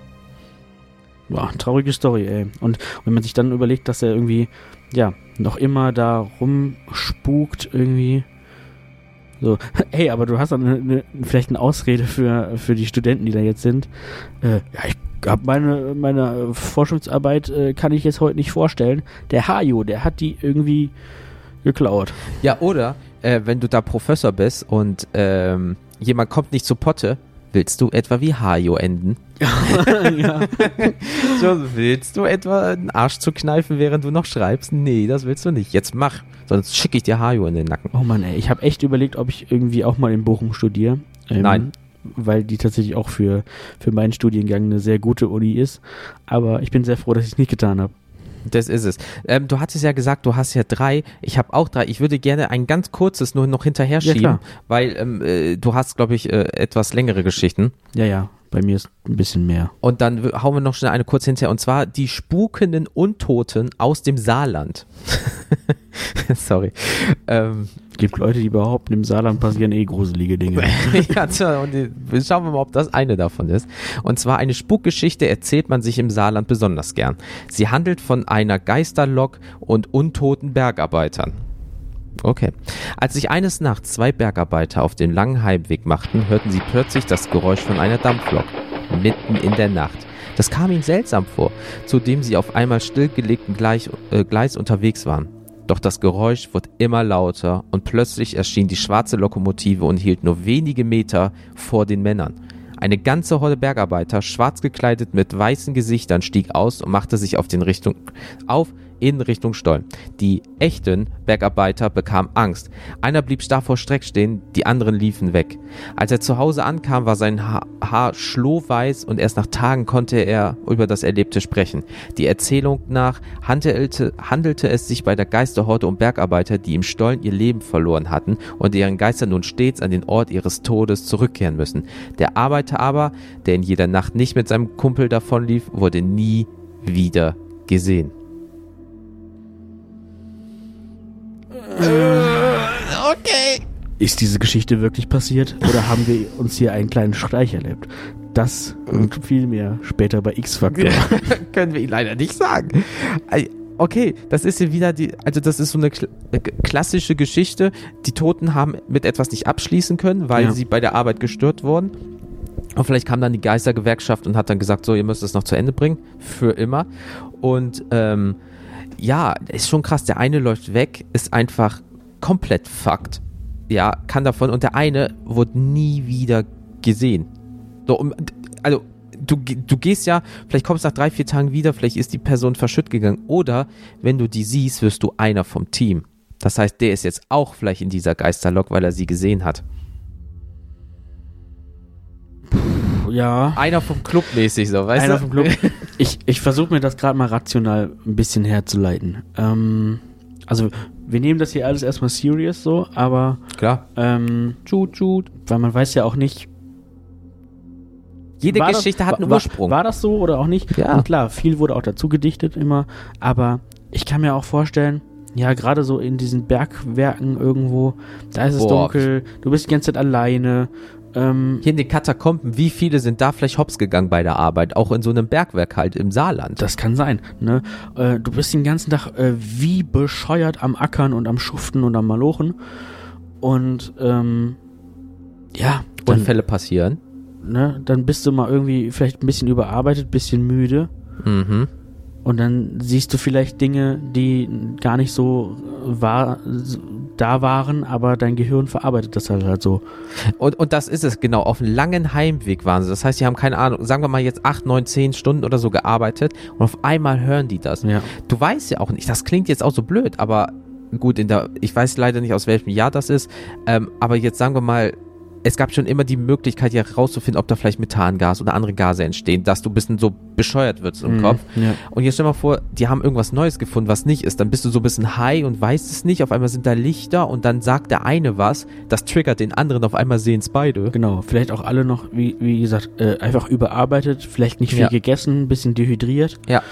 Boah, traurige Story, ey. Und wenn man sich dann überlegt, dass er irgendwie, ja, noch immer da rumspukt, irgendwie. So, hey, aber du hast dann eine, eine, vielleicht eine Ausrede für, für die Studenten, die da jetzt sind. Äh, ja, ich hab meine, meine Forschungsarbeit äh, kann ich jetzt heute nicht vorstellen. Der Hajo, der hat die irgendwie geklaut. Ja, oder äh, wenn du da Professor bist und ähm, jemand kommt nicht zu Potte, willst du etwa wie Hajo enden? ja. So, willst du etwa einen Arsch zu kneifen, während du noch schreibst? Nee, das willst du nicht. Jetzt mach, sonst schicke ich dir Hajo in den Nacken. Oh Mann, ey, ich habe echt überlegt, ob ich irgendwie auch mal in Bochum studiere. Ähm, Nein. Weil die tatsächlich auch für, für meinen Studiengang eine sehr gute Uni ist. Aber ich bin sehr froh, dass ich es nicht getan habe. Das ist es. Ähm, du hattest ja gesagt, du hast ja drei. Ich habe auch drei. Ich würde gerne ein ganz kurzes nur noch hinterher Ja, schieben, klar. weil ähm, äh, du hast, glaube ich, äh, etwas längere Geschichten. Ja, ja, bei mir ist ein bisschen mehr. Und dann hauen wir noch schnell eine kurz hinterher. Und zwar die spukenden Untoten aus dem Saarland. Sorry. Ähm, Es gibt Leute, die behaupten, im Saarland passieren eh gruselige Dinge. ja, tja, und die- schauen wir mal, ob das eine davon ist. Und zwar eine Spukgeschichte erzählt man sich im Saarland besonders gern. Sie handelt von einer Geisterlok und untoten Bergarbeitern. Okay. Als sich eines Nachts zwei Bergarbeiter auf den langen Heimweg machten, hörten sie plötzlich das Geräusch von einer Dampflok. Mitten in der Nacht. Das kam ihnen seltsam vor, zudem sie auf einmal stillgelegten Gleich, äh, Gleis unterwegs waren. Doch das Geräusch wurde immer lauter und plötzlich erschien die schwarze Lokomotive und hielt nur wenige Meter vor den Männern. Eine ganze Horde Bergarbeiter, schwarz gekleidet mit weißen Gesichtern, stieg aus und machte sich auf, den Richtung, auf in Richtung Stollen. Die echten Bergarbeiter bekamen Angst. Einer blieb starr vor Streck stehen, die anderen liefen weg. Als er zu Hause ankam, war sein Ha- Haar schlohweiß und erst nach Tagen konnte er über das Erlebte sprechen. Die Erzählung nach handelte, handelte es sich bei der Geisterhorde um Bergarbeiter, die im Stollen ihr Leben verloren hatten und deren Geister nun stets an den Ort ihres Todes zurückkehren müssen. Der Arbeiter aber, der in jeder Nacht nicht mit seinem Kumpel davonlief, wurde nie wieder gesehen. Ist diese Geschichte wirklich passiert oder haben wir uns hier einen kleinen Streich erlebt? Das und viel mehr später bei X-Factor. Können wir Ihnen leider nicht sagen. Okay, das ist hier wieder die, also das ist so eine äh, klassische Geschichte. Die Toten haben mit etwas nicht abschließen können, weil Ja. sie bei der Arbeit gestört wurden. Und vielleicht kam dann die Geistergewerkschaft und hat dann gesagt, so, ihr müsst es noch zu Ende bringen. Für immer. Und ähm, ja, ist schon krass. Der eine läuft weg, ist einfach komplett fucked. Ja, kann davon. Und der eine wurde nie wieder gesehen. So, also, du, du gehst ja, vielleicht kommst nach drei, vier Tagen wieder, vielleicht ist die Person verschütt gegangen. Oder wenn du die siehst, wirst du einer vom Team. Das heißt, der ist jetzt auch vielleicht in dieser Geisterlok, weil er sie gesehen hat. Ja. Einer vom Club mäßig so, weißt Einer du? vom Club. Ich, ich versuche mir das gerade mal rational ein bisschen herzuleiten. Ähm, also, wir nehmen das hier alles erstmal serious so, aber Klar. ähm, Tschut, tschut. weil man weiß ja auch nicht. Jede Geschichte das, hat einen war, Ursprung. War das so oder auch nicht? Ja. Und klar, viel wurde auch dazu gedichtet immer, aber ich kann mir auch vorstellen, ja, gerade so in diesen Bergwerken irgendwo, da ist es Boah. dunkel, du bist die ganze Zeit alleine. Ähm, Hier in den Katakomben, wie viele sind da vielleicht hops gegangen bei der Arbeit? Auch in so einem Bergwerk halt im Saarland. Das kann sein. Ne? Äh, du bist den ganzen Tag äh, wie bescheuert am Ackern und am Schuften und am Malochen. Und ähm, ja, dann, Unfälle passieren. ne, dann bist du mal irgendwie vielleicht ein bisschen überarbeitet, bisschen müde. Mhm. Und dann siehst du vielleicht Dinge, die gar nicht so wahr, da waren, aber dein Gehirn verarbeitet das halt, halt so. Und, und das ist es, genau. Auf einem langen Heimweg waren sie. Das heißt, sie haben keine Ahnung, sagen wir mal jetzt acht, neun, zehn Stunden oder so gearbeitet und auf einmal hören die das. Ja. Du weißt ja auch nicht, das klingt jetzt auch so blöd, aber gut, in der, ich weiß leider nicht, aus welchem Jahr das ist, ähm, aber jetzt sagen wir mal, es gab schon immer die Möglichkeit, ja herauszufinden, ob da vielleicht Methangas oder andere Gase entstehen, dass du ein bisschen so bescheuert wirst im Mhm, Kopf. Ja. Und jetzt stell mal vor, die haben irgendwas Neues gefunden, was nicht ist. Dann bist du so ein bisschen high und weißt es nicht. Auf einmal sind da Lichter und dann sagt der eine was, das triggert den anderen, auf einmal sehen es beide. Genau, vielleicht auch alle noch, wie, wie gesagt, äh, einfach überarbeitet, vielleicht nicht viel Ja. gegessen, ein bisschen dehydriert. Ja.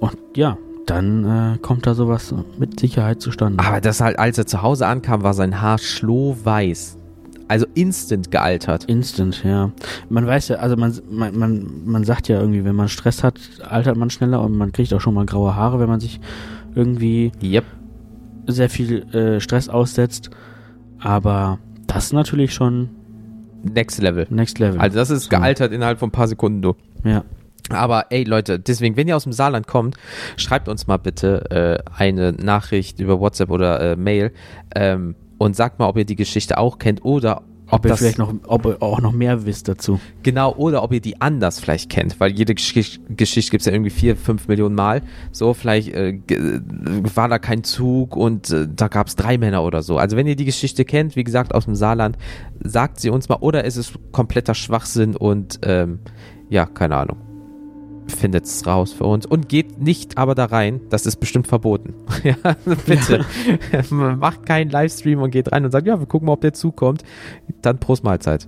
Und ja, dann äh, kommt da sowas mit Sicherheit zustande. Aber das halt, als er zu Hause ankam, war sein Haar schlohweiß. Also instant gealtert. Instant, ja. Man weiß ja, also man, man, man, man sagt ja irgendwie, wenn man Stress hat, altert man schneller und man kriegt auch schon mal graue Haare, wenn man sich irgendwie Yep. sehr viel äh, Stress aussetzt. Aber das ist natürlich schon Next Level. Next Level. Also das ist So. gealtert innerhalb von ein paar Sekunden, du. ja. Aber ey Leute, deswegen, wenn ihr aus dem Saarland kommt, schreibt uns mal bitte äh, eine Nachricht über WhatsApp oder äh, Mail ähm, und sagt mal, ob ihr die Geschichte auch kennt oder ob, Ob ihr vielleicht noch, ob ihr auch noch mehr wisst dazu. genau oder ob ihr die anders vielleicht kennt, weil jede Gesch Geschichte gibt's ja irgendwie vier, fünf Millionen Mal. So vielleicht äh, ge- war da kein Zug und äh, da gab's drei Männer oder so. Also wenn ihr die Geschichte kennt, wie gesagt aus dem Saarland, sagt sie uns mal oder ist es kompletter Schwachsinn und ähm, ja keine Ahnung findet's raus für uns und geht nicht aber da rein, das ist bestimmt verboten. ja, bitte. Macht keinen Livestream und geht rein und sagt, ja, wir gucken mal, ob der zukommt. Dann Prost Mahlzeit.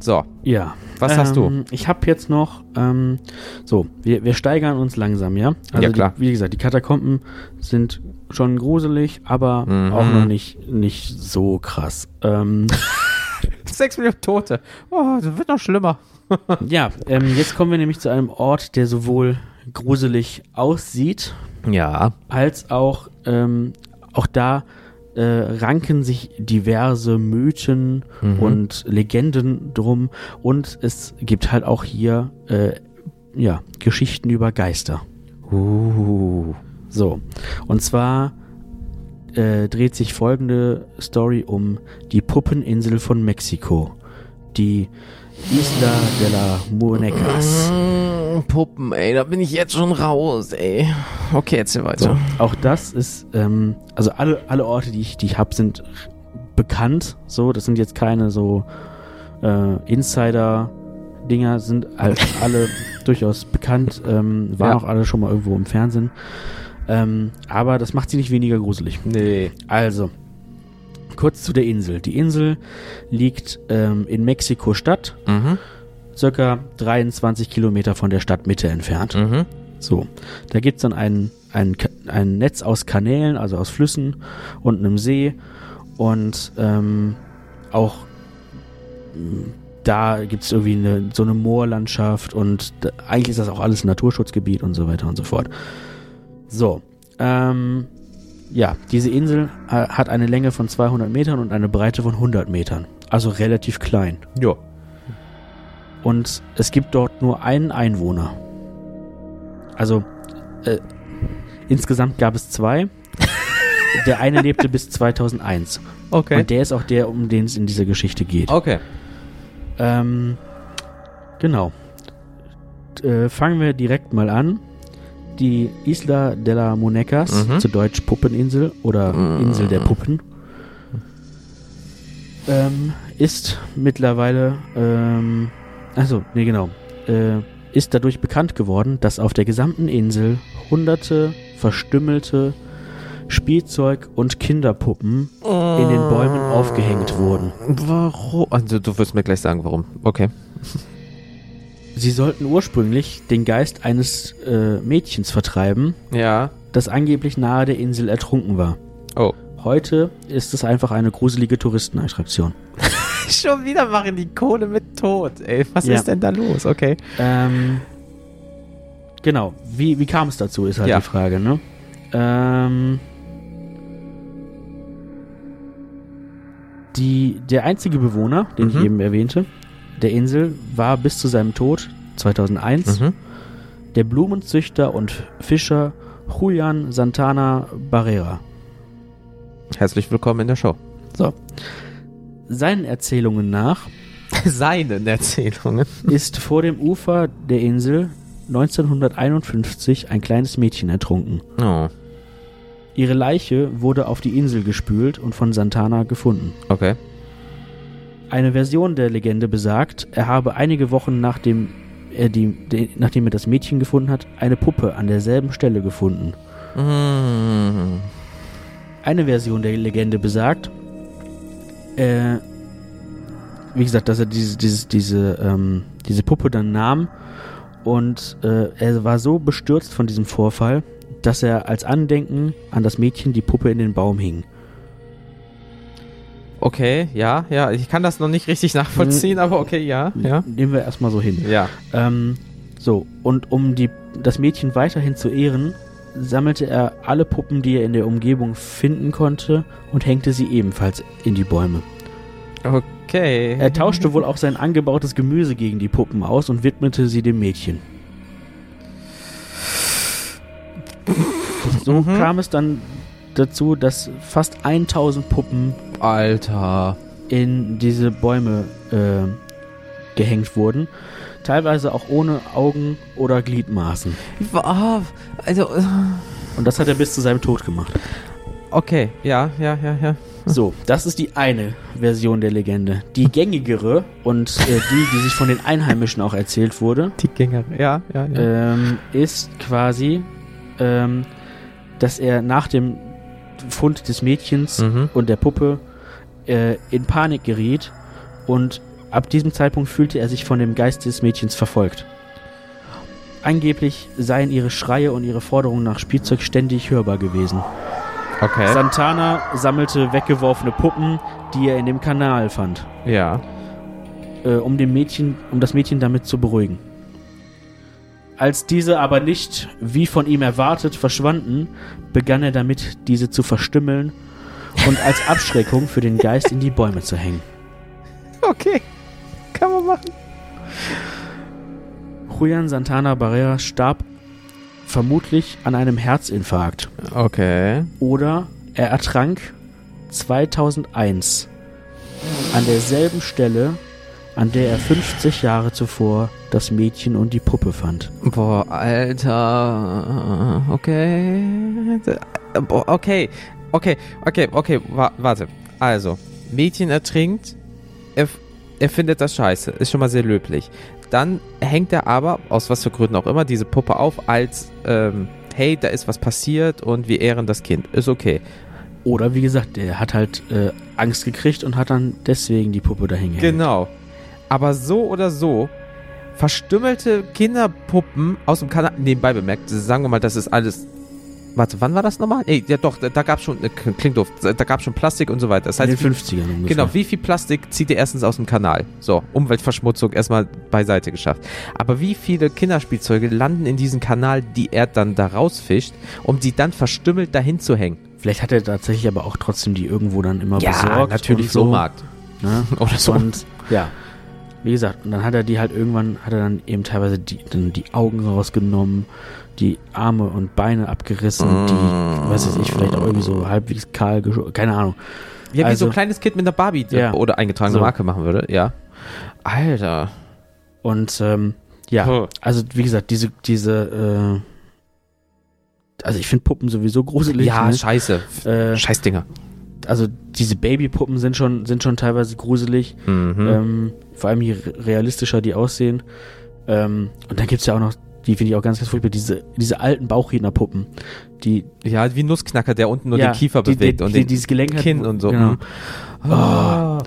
So, Ja. was hast du? Ähm, Ich habe jetzt noch, ähm, so, wir, wir steigern uns langsam, ja? Also Ja, klar. Die, wie gesagt, die Katakomben sind schon gruselig, aber Mhm. auch noch nicht, nicht so krass. Ähm, Sechs Millionen Tote. Oh, das wird noch schlimmer. ja, ähm, jetzt kommen wir nämlich zu einem Ort, der sowohl gruselig aussieht, Ja. als auch, ähm, auch da äh, ranken sich diverse Mythen Mhm. und Legenden drum und es gibt halt auch hier äh, ja, Geschichten über Geister. Uh. So, und zwar äh, dreht sich folgende Story um die Puppeninsel von Mexiko, die Isla de la Muñecas. Mm, Puppen, ey, da bin ich jetzt schon raus, ey. Okay, erzähl So, weiter. auch das ist, ähm, also alle, alle Orte, die ich, die ich habe, sind bekannt. So, das sind jetzt keine so äh, Insider-Dinger, sind all, alle durchaus bekannt, ähm, waren Ja. auch alle schon mal irgendwo im Fernsehen. Ähm, aber das macht sie nicht weniger gruselig. Nee. Also, kurz zu der Insel. Die Insel liegt ähm, in Mexiko-Stadt, Mhm. circa 23 Kilometer von der Stadtmitte entfernt. Mhm. So, da gibt's dann ein, ein, ein Netz aus Kanälen, also aus Flüssen und einem See und ähm, auch mh, da gibt's irgendwie eine, so eine Moorlandschaft und da, eigentlich ist das auch alles ein Naturschutzgebiet und so weiter und so fort. So, ähm, ja, diese Insel äh, hat eine Länge von 200 Metern und eine Breite von 100 Metern, also relativ klein. Ja. Und es gibt dort nur einen Einwohner. Also äh, insgesamt gab es zwei. der eine lebte bis 2001. Okay. Und der ist auch der, um den es in dieser Geschichte geht. Okay. Ähm, genau. Äh, fangen wir direkt mal an. Die Isla de la Monecas, Mhm. zu Deutsch Puppeninsel oder Mhm. Insel der Puppen, ähm, ist mittlerweile, ähm, also, nee, genau, äh, ist dadurch bekannt geworden, dass auf der gesamten Insel hunderte verstümmelte Spielzeug- und Kinderpuppen in den Bäumen aufgehängt wurden. Warum? Also, du wirst mir gleich sagen, warum. Okay. Sie sollten ursprünglich den Geist eines äh, Mädchens vertreiben, Ja. das angeblich nahe der Insel ertrunken war. Oh. Heute ist es einfach eine gruselige Touristenattraktion. Schon wieder machen die Kohle mit Tod, ey. Was Ja. ist denn da los? Okay. Ähm, genau, wie, wie kam es dazu, ist halt Ja. die Frage, ne? Ähm, die, der einzige Bewohner, den ich Mhm. eben erwähnte, der Insel, war bis zu seinem Tod 2001 Mhm. der Blumenzüchter und Fischer Julian Santana Barrera. Herzlich willkommen in der Show. So. Seinen Erzählungen nach Seinen Erzählungen. ist vor dem Ufer der Insel 1951 ein kleines Mädchen ertrunken. Oh, Ihre Leiche wurde auf die Insel gespült und von Santana gefunden. okay. Eine Version der Legende besagt, er habe einige Wochen nachdem er, die, de, nachdem er das Mädchen gefunden hat, eine Puppe an derselben Stelle gefunden. Mm. Eine Version der Legende besagt, äh, wie gesagt, dass er diese, diese, diese, ähm, diese Puppe dann nahm und äh, er war so bestürzt von diesem Vorfall, dass er als Andenken an das Mädchen die Puppe in den Baum hing. Okay, ja, ja. Ich kann das noch nicht richtig nachvollziehen, aber okay, ja, ja. Nehmen wir erstmal so hin. Ja. Ähm, so, und um die, das Mädchen weiterhin zu ehren, sammelte er alle Puppen, die er in der Umgebung finden konnte und hängte sie ebenfalls in die Bäume. Okay. Er tauschte wohl auch sein angebautes Gemüse gegen die Puppen aus und widmete sie dem Mädchen. So Mhm. kam es dann dazu, dass fast 1000 Puppen Alter. in diese Bäume äh, gehängt wurden. Teilweise auch ohne Augen oder Gliedmaßen. Ah, Also, äh, Und das hat er bis zu seinem Tod gemacht. okay, ja, ja, ja, ja. So, das ist die eine Version der Legende. Die gängigere und äh, die, die sich von den Einheimischen auch erzählt wurde, Die Gänger, ja, ja, ja. ähm, ist quasi, ähm, dass er nach dem Fund des Mädchens Mhm. und der Puppe äh, in Panik geriet und ab diesem Zeitpunkt fühlte er sich von dem Geist des Mädchens verfolgt. Angeblich seien ihre Schreie und ihre Forderungen nach Spielzeug ständig hörbar gewesen. Okay. Santana sammelte weggeworfene Puppen, die er in dem Kanal fand, ja. äh, um, dem Mädchen, um das Mädchen damit zu beruhigen. Als diese aber nicht, wie von ihm erwartet, verschwanden, begann er damit, diese zu verstümmeln und als Abschreckung für den Geist in die Bäume zu hängen. Okay. Kann man machen. Julian Santana Barrera starb vermutlich an einem Herzinfarkt Okay. oder er ertrank 2001 an derselben Stelle, an der er 50 Jahre zuvor das Mädchen und die Puppe fand. Boah, Alter. Okay. Boah, okay. Okay, okay, okay, wa warte. Also, Mädchen ertrinkt, er, er findet das scheiße, ist schon mal sehr löblich. Dann hängt er aber, aus was für Gründen auch immer, diese Puppe auf als, ähm, hey, da ist was passiert und wir ehren das Kind. Ist okay. Oder wie gesagt, der hat halt äh, Angst gekriegt und hat dann deswegen die Puppe dahin gehängt. Genau. Aber so oder so, verstümmelte Kinderpuppen aus dem Kanal, nebenbei bemerkt, sagen wir mal, das ist alles. Warte, wann war das nochmal? Nee, ja doch, da, gab es schon, äh, klingt doof, da gab schon Plastik und so weiter. Das In heißt, den 50ern ungefähr. genau, wie viel Plastik zieht ihr erstens aus dem Kanal? So, Umweltverschmutzung erstmal beiseite geschafft. Aber wie viele Kinderspielzeuge landen in diesen Kanal, die er dann da rausfischt, um sie dann verstümmelt dahin zu hängen? Vielleicht hat er tatsächlich aber auch trotzdem die irgendwo dann immer besorgt. natürlich so. Flohmarkt. Ne? Oder so. Und ja, wie gesagt, und dann hat er die halt irgendwann, hat er dann eben teilweise die, dann die Augen rausgenommen, die Arme und Beine abgerissen, die, was weiß ich, vielleicht auch irgendwie so halbwegs kahl, keine Ahnung. Ja, wie Also- so ein kleines Kind mit einer Barbie Ja. oder eingetragene So. Marke machen würde, ja. Alter. Und ähm, ja, Huh. also wie gesagt, diese, diese, äh, also ich finde Puppen sowieso gruselig. Ja, ne? scheiße. äh, Scheißdinger. also diese Babypuppen sind schon, sind schon teilweise gruselig. Mhm. Ähm, vor allem je re- realistischer die aussehen. Ähm, und dann gibt's ja auch noch, die finde ich auch ganz, ganz furchtbar, diese, diese alten Bauchrednerpuppen, die ja, wie ein Nussknacker, der unten nur ja, den Kiefer die, bewegt die, und die, den dieses Gelenk hat, Kinn und so. Genau. Mhm. Oh. Habe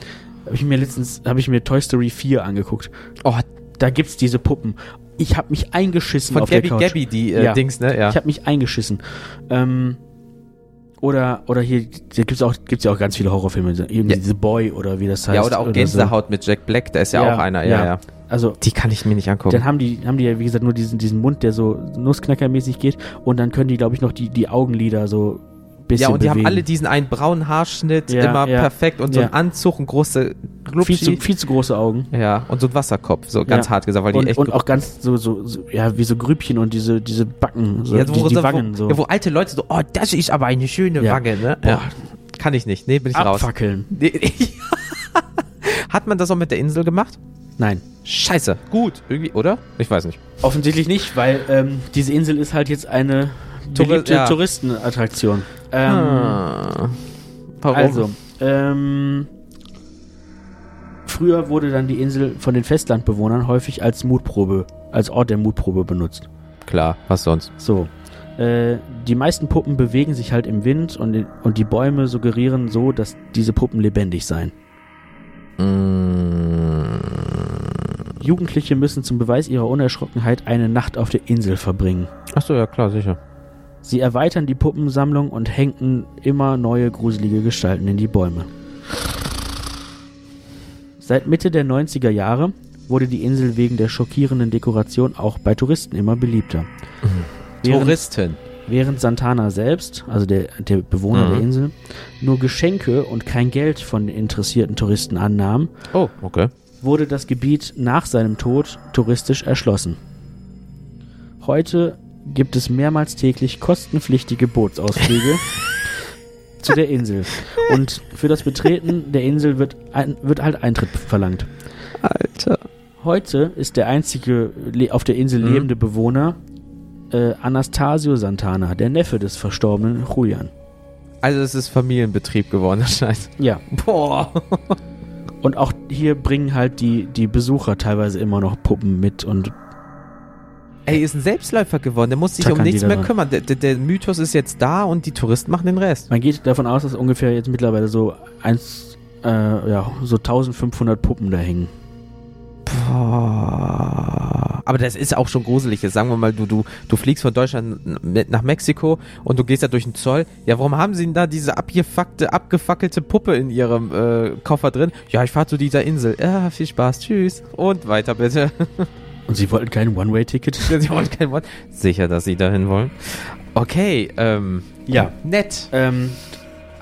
ich mir letztens, habe ich mir Toy Story 4 angeguckt. oh, Da gibt's diese Puppen. Ich habe mich eingeschissen von auf Gabby der Couch. Gabby, die äh, Ja. Dings, ne? Ja. Ich habe mich eingeschissen. Ähm, oder, oder hier, da gibt's auch, gibt's ja auch ganz viele Horrorfilme. Irgendwie Ja. The Boy oder wie das heißt. ja, oder auch Gänsehaut mit Jack Black, da ist ja, Ja, auch einer, ja, ja. So. Also, Die kann ich mir nicht angucken. dann haben die, haben die ja, wie gesagt, nur diesen, diesen Mund, der so Nussknackermäßig geht. Und dann können die, glaube ich, noch die, die Augenlider so bisschen ja, und die bewegen. haben alle diesen einen braunen Haarschnitt, Ja, immer ja. perfekt und so Ja. einen Anzug, ein große viel Glubschi. zu, viel zu große Augen. Ja, und so ein Wasserkopf, so ganz hart gesagt, weil die Und, echt und auch ganz so, so, so, ja, wie so Grübchen und diese, diese Backen, so, ja, die, wo, die so- Wangen, wo, so. ja, wo alte Leute so, oh, das ist aber eine schöne. Wange, ne? Boah, Ja. kann ich nicht. Nee, bin ich raus. Abfackeln. Hat man das auch mit der Insel gemacht? Nein. Scheiße. Gut, irgendwie, oder? Ich weiß nicht. Offensichtlich nicht, weil ähm, diese Insel ist halt jetzt eine beliebte ja. Touristenattraktion. Ähm, ah. Warum? Also, ähm, früher wurde dann die Insel von den Festlandbewohnern häufig als Mutprobe, als Ort der Mutprobe benutzt. Klar, was sonst? So. Äh, die meisten Puppen bewegen sich halt im Wind und, und die Bäume suggerieren so, dass diese Puppen lebendig seien. Mm, Jugendliche müssen zum Beweis ihrer Unerschrockenheit eine Nacht auf der Insel verbringen. Achso, ja klar, sicher. Sie erweitern die Puppensammlung und hängen immer neue gruselige Gestalten in die Bäume. Seit Mitte der 90er Jahre wurde die Insel wegen der schockierenden Dekoration auch bei Touristen immer beliebter. Während, Touristen. Während Santana selbst, also der, der Bewohner Mhm. der Insel, nur Geschenke und kein Geld von den interessierten Touristen annahm, Oh, okay. wurde das Gebiet nach seinem Tod touristisch erschlossen. Heute gibt es mehrmals täglich kostenpflichtige Bootsausflüge zu der Insel. Und für das Betreten der Insel wird, ein, wird halt Eintritt verlangt. Alter. Heute ist der einzige auf der Insel Mhm. lebende Bewohner äh, Anastasio Santana, der Neffe des verstorbenen Julian. Also es ist Familienbetrieb geworden, der Scheiß. Ja. Boah. Und auch hier bringen halt die, die Besucher teilweise immer noch Puppen mit und Ey, ist ein Selbstläufer geworden. Der muss sich um nichts mehr kümmern. Der, der, der Mythos ist jetzt da und die Touristen machen den Rest. Man geht davon aus, dass ungefähr jetzt mittlerweile so eins, äh, ja, so 1500 Puppen da hängen. Boah. Aber das ist auch schon gruselig. Sagen wir mal, du, du, du fliegst von Deutschland nach Mexiko und du gehst da durch den Zoll. Ja, warum haben sie denn da diese abgefuckte, abgefackelte Puppe in ihrem äh, Koffer drin? Ja, ich fahre zu dieser Insel. Ja, viel Spaß. Tschüss. Und weiter bitte. Und sie wollten kein One-Way-Ticket? sie wollen kein Wort. Sicher, dass sie dahin wollen. Okay, ähm. Ja. Nett. Ähm,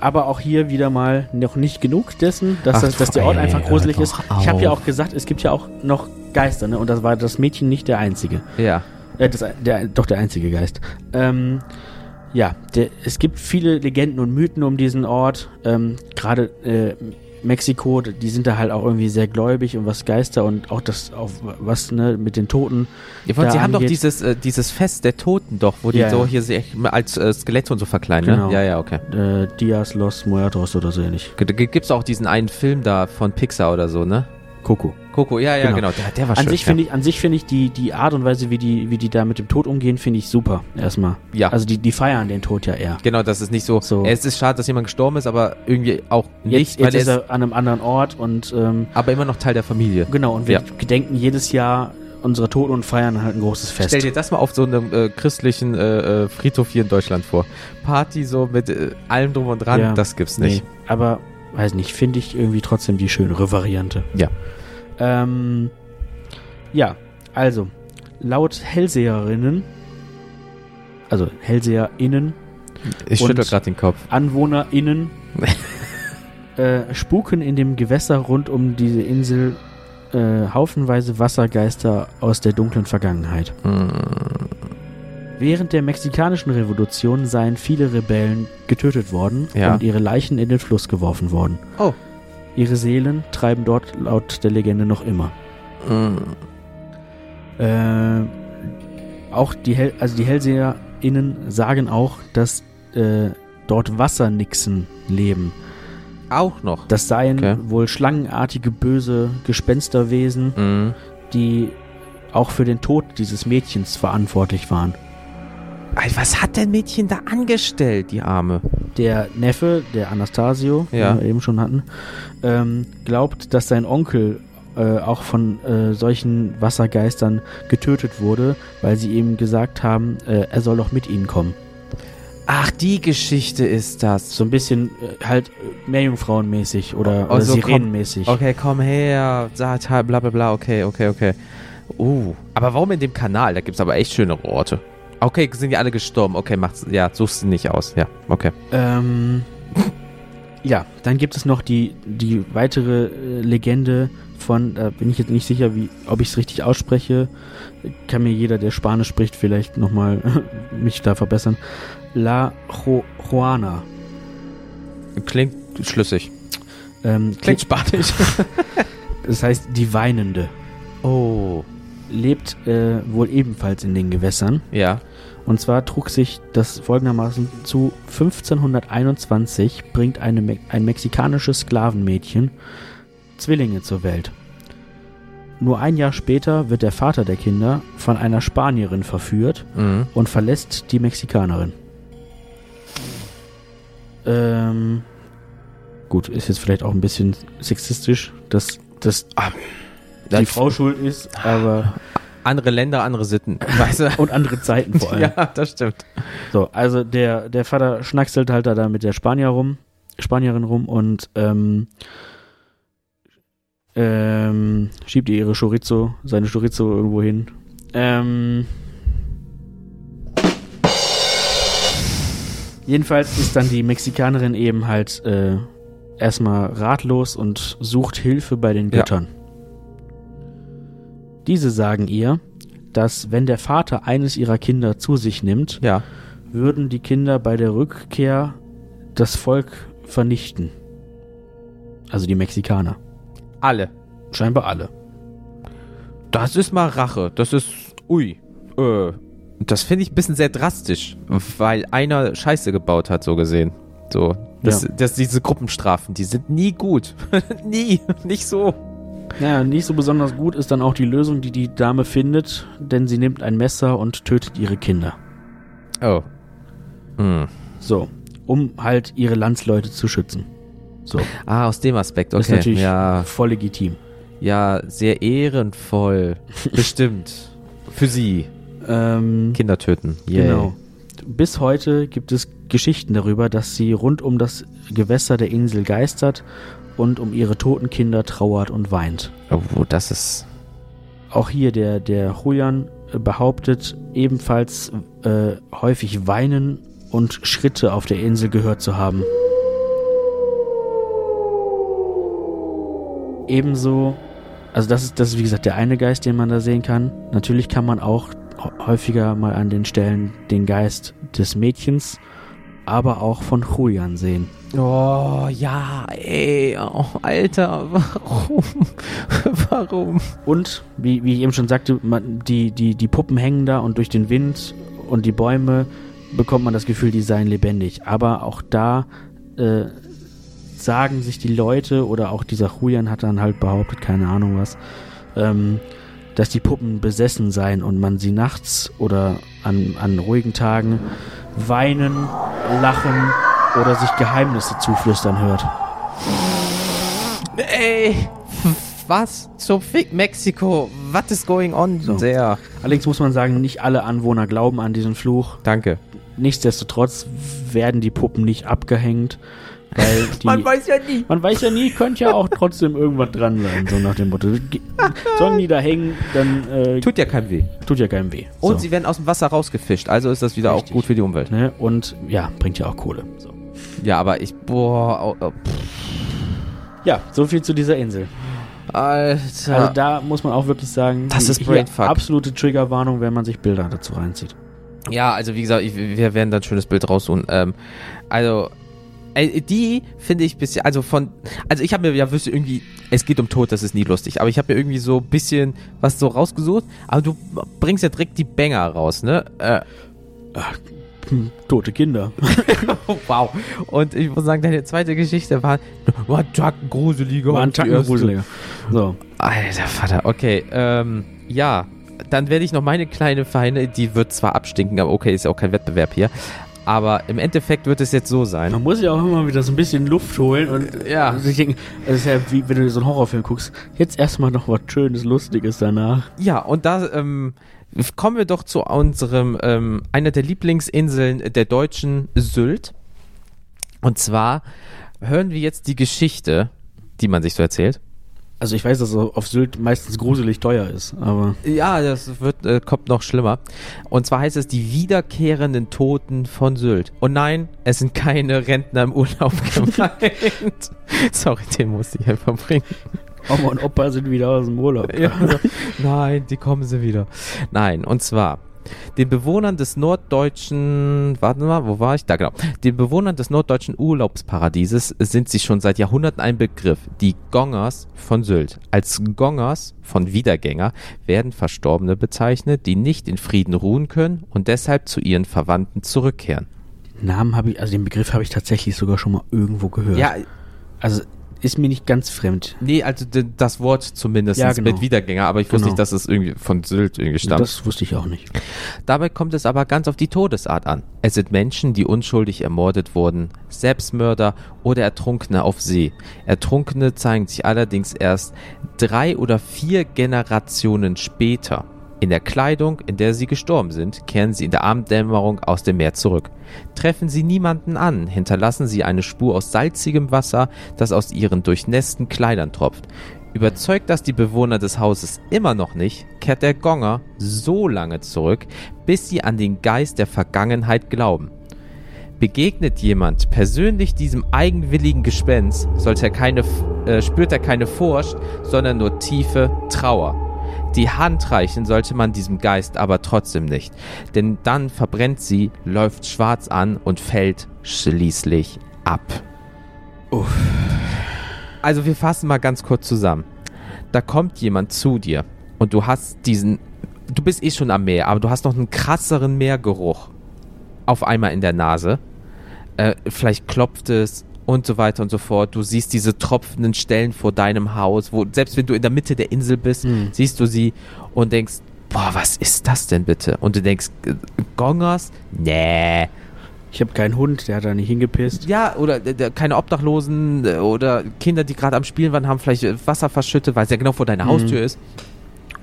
aber auch hier wieder mal noch nicht genug dessen, dass, Ach, das, dass der Ort ey, einfach gruselig ist. Ich habe ja auch gesagt, es gibt ja auch noch Geister, ne? Und das war das Mädchen nicht der einzige. Ja. Äh, das, der, doch der einzige Geist. Ähm, ja, der, es gibt viele Legenden und Mythen um diesen Ort. Ähm, Gerade äh, Mexiko, die sind da halt auch irgendwie sehr gläubig und was Geister und auch das, auf was ne, mit den Toten. Ja, sie haben doch dieses, äh, dieses Fest der Toten doch, wo die Ja, so ja. hier sich als äh, Skelette und so verkleiden, Genau. ne? Ja, ja, okay. Äh, Dias Los Muertos oder so ähnlich. G- Gibt's auch diesen einen Film da von Pixar oder so, ne? Coco. Coco, ja, ja, Genau. genau. Der, der war An schön. sich ja. finde ich, an sich finde ich die, die Art und Weise, wie die, wie die da mit dem Tod umgehen, finde ich super. Erstmal. Ja. Also die, die feiern den Tod ja eher. Genau, das ist nicht so, So. Es ist schade, dass jemand gestorben ist, aber irgendwie auch nicht, Jetzt, jetzt weil ist er ist an einem anderen Ort und ähm, aber immer noch Teil der Familie. genau, und wir Ja. gedenken jedes Jahr unserer Toten und feiern halt ein großes Fest. Stell dir das mal auf so einem äh, christlichen äh, äh, Friedhof hier in Deutschland vor. Party so mit äh, allem drum und dran, Ja. das gibt's nicht. Nee, aber weiß nicht, finde ich irgendwie trotzdem die schönere Variante. Ja. Ähm, ja, also, laut Hellseherinnen, also HellseherInnen, Ich schüttel gerade den Kopf. AnwohnerInnen, äh, spuken in dem Gewässer rund um diese Insel äh, haufenweise Wassergeister aus der dunklen Vergangenheit. Mm, Während der mexikanischen Revolution seien viele Rebellen getötet worden Ja. und ihre Leichen in den Fluss geworfen worden. Oh. Ihre Seelen treiben dort laut der Legende noch immer. mm. Äh, auch die, Hell also die HellseherInnen sagen auch, dass äh, dort Wassernixen leben. Auch noch. Das seien Okay. wohl schlangenartige böse Gespensterwesen, Mm. die auch für den Tod dieses Mädchens verantwortlich waren. Ey, Was hat denn Mädchen da angestellt, die Arme? Der Neffe, der Anastasio, Ja. den wir eben schon hatten, ähm, glaubt, dass sein Onkel äh, auch von äh, solchen Wassergeistern getötet wurde, weil sie ihm gesagt haben, äh, er soll doch mit ihnen kommen. Ach, die Geschichte ist das. So ein bisschen äh, halt Meerjungfrauenmäßig oder, Oh, oder so komm- Sirenenmäßig. Okay, komm her, sagt halt, bla bla bla, okay, okay, okay. Uh, aber warum in dem Kanal? Da gibt's aber echt schönere Orte. Okay, sind die alle gestorben. Okay, macht's, ja, suchst du nicht aus. Ja, okay. Ähm, ja, dann gibt es noch die, die weitere äh, Legende von, da bin ich jetzt nicht sicher, wie, ob ich es richtig ausspreche. Kann mir jeder, der Spanisch spricht, vielleicht nochmal mich da verbessern. La Jo- Juana. Klingt schlüssig. Ähm, Klingt spanisch. das heißt die Weinende. oh. Lebt äh, wohl ebenfalls in den Gewässern. Ja. Und zwar trug sich das folgendermaßen zu: 1521 bringt eine Me ein mexikanisches Sklavenmädchen Zwillinge zur Welt. Nur ein Jahr später wird der Vater der Kinder von einer Spanierin verführt Mhm. und verlässt die Mexikanerin. Ähm, gut, ist jetzt vielleicht auch ein bisschen sexistisch, dass, dass die Das- Frau schuld ist, aber Andere Länder, andere Sitten. Weißt du? und andere Zeiten vor allem. ja, das stimmt. So, also der, der Vater schnackselt halt da mit der Spanier rum, Spanierin rum und ähm, ähm, schiebt ihr ihre Chorizo, seine Chorizo irgendwo hin. Ähm, jedenfalls ist dann die Mexikanerin eben halt äh, erstmal ratlos und sucht Hilfe bei den Ja. Diese sagen ihr, dass wenn der Vater eines ihrer Kinder zu sich nimmt, Ja. würden die Kinder bei der Rückkehr das Volk vernichten. Also die Mexikaner. Alle. Scheinbar alle. Das ist mal Rache. Das ist. Ui. Äh. Das finde ich ein bisschen sehr drastisch, weil einer Scheiße gebaut hat, so gesehen. So. Das, Ja. das, diese Gruppenstrafen, die sind nie gut. nie. Nicht so. Naja, nicht so besonders gut ist dann auch die Lösung, die die Dame findet, denn sie nimmt ein Messer und tötet ihre Kinder. Oh. Hm. So, um halt ihre Landsleute zu schützen. So, Ah, aus dem Aspekt, ist okay. natürlich Ja, voll legitim. ja, sehr ehrenvoll. Bestimmt. Für sie. Ähm, Kinder töten. Yay. Genau. Bis heute gibt es Geschichten darüber, dass sie rund um das Gewässer der Insel geistert und um ihre toten Kinder trauert und weint. Oh, das ist. Auch hier der, der Julian äh, behauptet ebenfalls äh, häufig Weinen und Schritte auf der Insel gehört zu haben. Ebenso, also das ist, das ist wie gesagt der eine Geist, den man da sehen kann. Natürlich kann man auch hä- häufiger mal an den Stellen den Geist des Mädchens, aber auch von Julian sehen. Oh, ja, ey. Oh, Alter, warum? warum? Und, wie, wie ich eben schon sagte, man, die, die, die Puppen hängen da und durch den Wind und die Bäume bekommt man das Gefühl, die seien lebendig. Aber auch da äh, sagen sich die Leute oder auch dieser Julian hat dann halt behauptet, keine Ahnung was, ähm, dass die Puppen besessen seien und man sie nachts oder an, an ruhigen Tagen weinen, lachen oder sich Geheimnisse zuflüstern hört. Ey, was? So fick Mexiko. What is going on So. there? Allerdings muss man sagen, nicht alle Anwohner glauben an diesen Fluch. Danke. Nichtsdestotrotz werden die Puppen nicht abgehängt, weil die. weiß ja nie. man weiß ja nie, könnte ja auch trotzdem irgendwas dran sein, so nach dem Motto. Sollen die da hängen, dann äh, tut, Tut ja keinem weh. ja keinem weh. Und so, sie werden aus dem Wasser rausgefischt, also ist das wieder Richtig. auch gut für die Umwelt. ne? Und ja, bringt ja auch Kohle. So. Ja, aber ich, boah, oh, oh, Ja, so viel zu dieser Insel. Alter. Also da muss man auch wirklich sagen, Das ist hier Brainfuck. absolute Triggerwarnung, wenn man sich Bilder dazu reinzieht. ja, also wie gesagt, ich, wir werden da ein schönes Bild raussuchen. Ähm, also, die finde ich bisschen, also von, also ich habe mir ja wüsste irgendwie, es geht um Tod, das ist nie lustig, aber ich habe mir irgendwie so ein bisschen was so rausgesucht, aber du bringst ja direkt die Banger raus, ne? Äh, Hm, tote Kinder. wow. Und ich muss sagen, deine zweite Geschichte war, war ein Tacken gruseliger. War ein Tacken gruseliger. So. Alter Vater, okay, ähm, ja, dann werde ich noch meine kleine Feine, die wird zwar abstinken, aber okay, ist ja auch kein Wettbewerb hier. Aber im Endeffekt wird es jetzt so sein. Man muss ja auch immer wieder so ein bisschen Luft holen und Ja. sich denken, das ist ja wie wenn du so einen Horrorfilm guckst, jetzt erstmal noch was Schönes, Lustiges danach. Ja, und da ähm, kommen wir doch zu unserem, ähm, einer der Lieblingsinseln der Deutschen, Sylt. Und zwar hören wir jetzt die Geschichte, die man sich so erzählt. Also ich weiß, dass es auf Sylt meistens gruselig teuer ist, aber Ja, das wird, äh, kommt noch schlimmer. Und zwar heißt es die wiederkehrenden Toten von Sylt. Und nein, es sind keine Rentner im Urlaub gemeint. Sorry, den musste ich einfach bringen. Oma und Opa sind wieder aus dem Urlaub. Ja, also, nein, die kommen sie wieder. Nein, und zwar, Den Bewohnern des norddeutschen, warte mal, wo war ich? Da genau. Den Bewohnern des norddeutschen Urlaubsparadieses sind sie schon seit Jahrhunderten ein Begriff. Die Gongers von Sylt. Als Gongers von Wiedergänger werden Verstorbene bezeichnet, die nicht in Frieden ruhen können und deshalb zu ihren Verwandten zurückkehren. Namen habe ich, also den Begriff habe ich tatsächlich sogar schon mal irgendwo gehört. Ja, Also ist mir nicht ganz fremd. nee, also das Wort zumindest Ja, genau. mit Wiedergänger, aber ich wusste Genau. nicht, dass es irgendwie von Sylt irgendwie stammt. Das wusste ich auch nicht. Dabei kommt es aber ganz auf die Todesart an. Es sind Menschen, die unschuldig ermordet wurden, Selbstmörder oder Ertrunkene auf See. Ertrunkene zeigen sich allerdings erst drei oder vier Generationen später. In der Kleidung, in der sie gestorben sind, kehren sie in der Abenddämmerung aus dem Meer zurück. Treffen sie niemanden an, hinterlassen sie eine Spur aus salzigem Wasser, das aus ihren durchnässten Kleidern tropft. Überzeugt das die Bewohner des Hauses immer noch nicht, kehrt der Gonger so lange zurück, bis sie an den Geist der Vergangenheit glauben. Begegnet jemand persönlich diesem eigenwilligen Gespenst, er keine, äh, spürt er keine Furcht, sondern nur tiefe Trauer. Die Hand reichen sollte man diesem Geist aber trotzdem nicht, denn dann verbrennt sie, läuft schwarz an und fällt schließlich ab. Also wir fassen mal ganz kurz zusammen. Da kommt jemand zu dir und du hast diesen, du bist eh schon am Meer, aber du hast noch einen krasseren Meergeruch auf einmal in der Nase. Äh, vielleicht klopft es und so weiter und so fort. Du siehst diese tropfenden Stellen vor deinem Haus, wo selbst wenn du in der Mitte der Insel bist, Hm. siehst du sie und denkst, boah, was ist das denn bitte? Und du denkst, Gongers? Nee. Ich habe keinen Hund, der hat da nicht hingepisst. Ja, oder äh, äh, keine Obdachlosen äh, oder Kinder, die gerade am Spielen waren, haben vielleicht äh, Wasser verschüttet, weil es ja genau vor deiner Mhm. Haustür ist.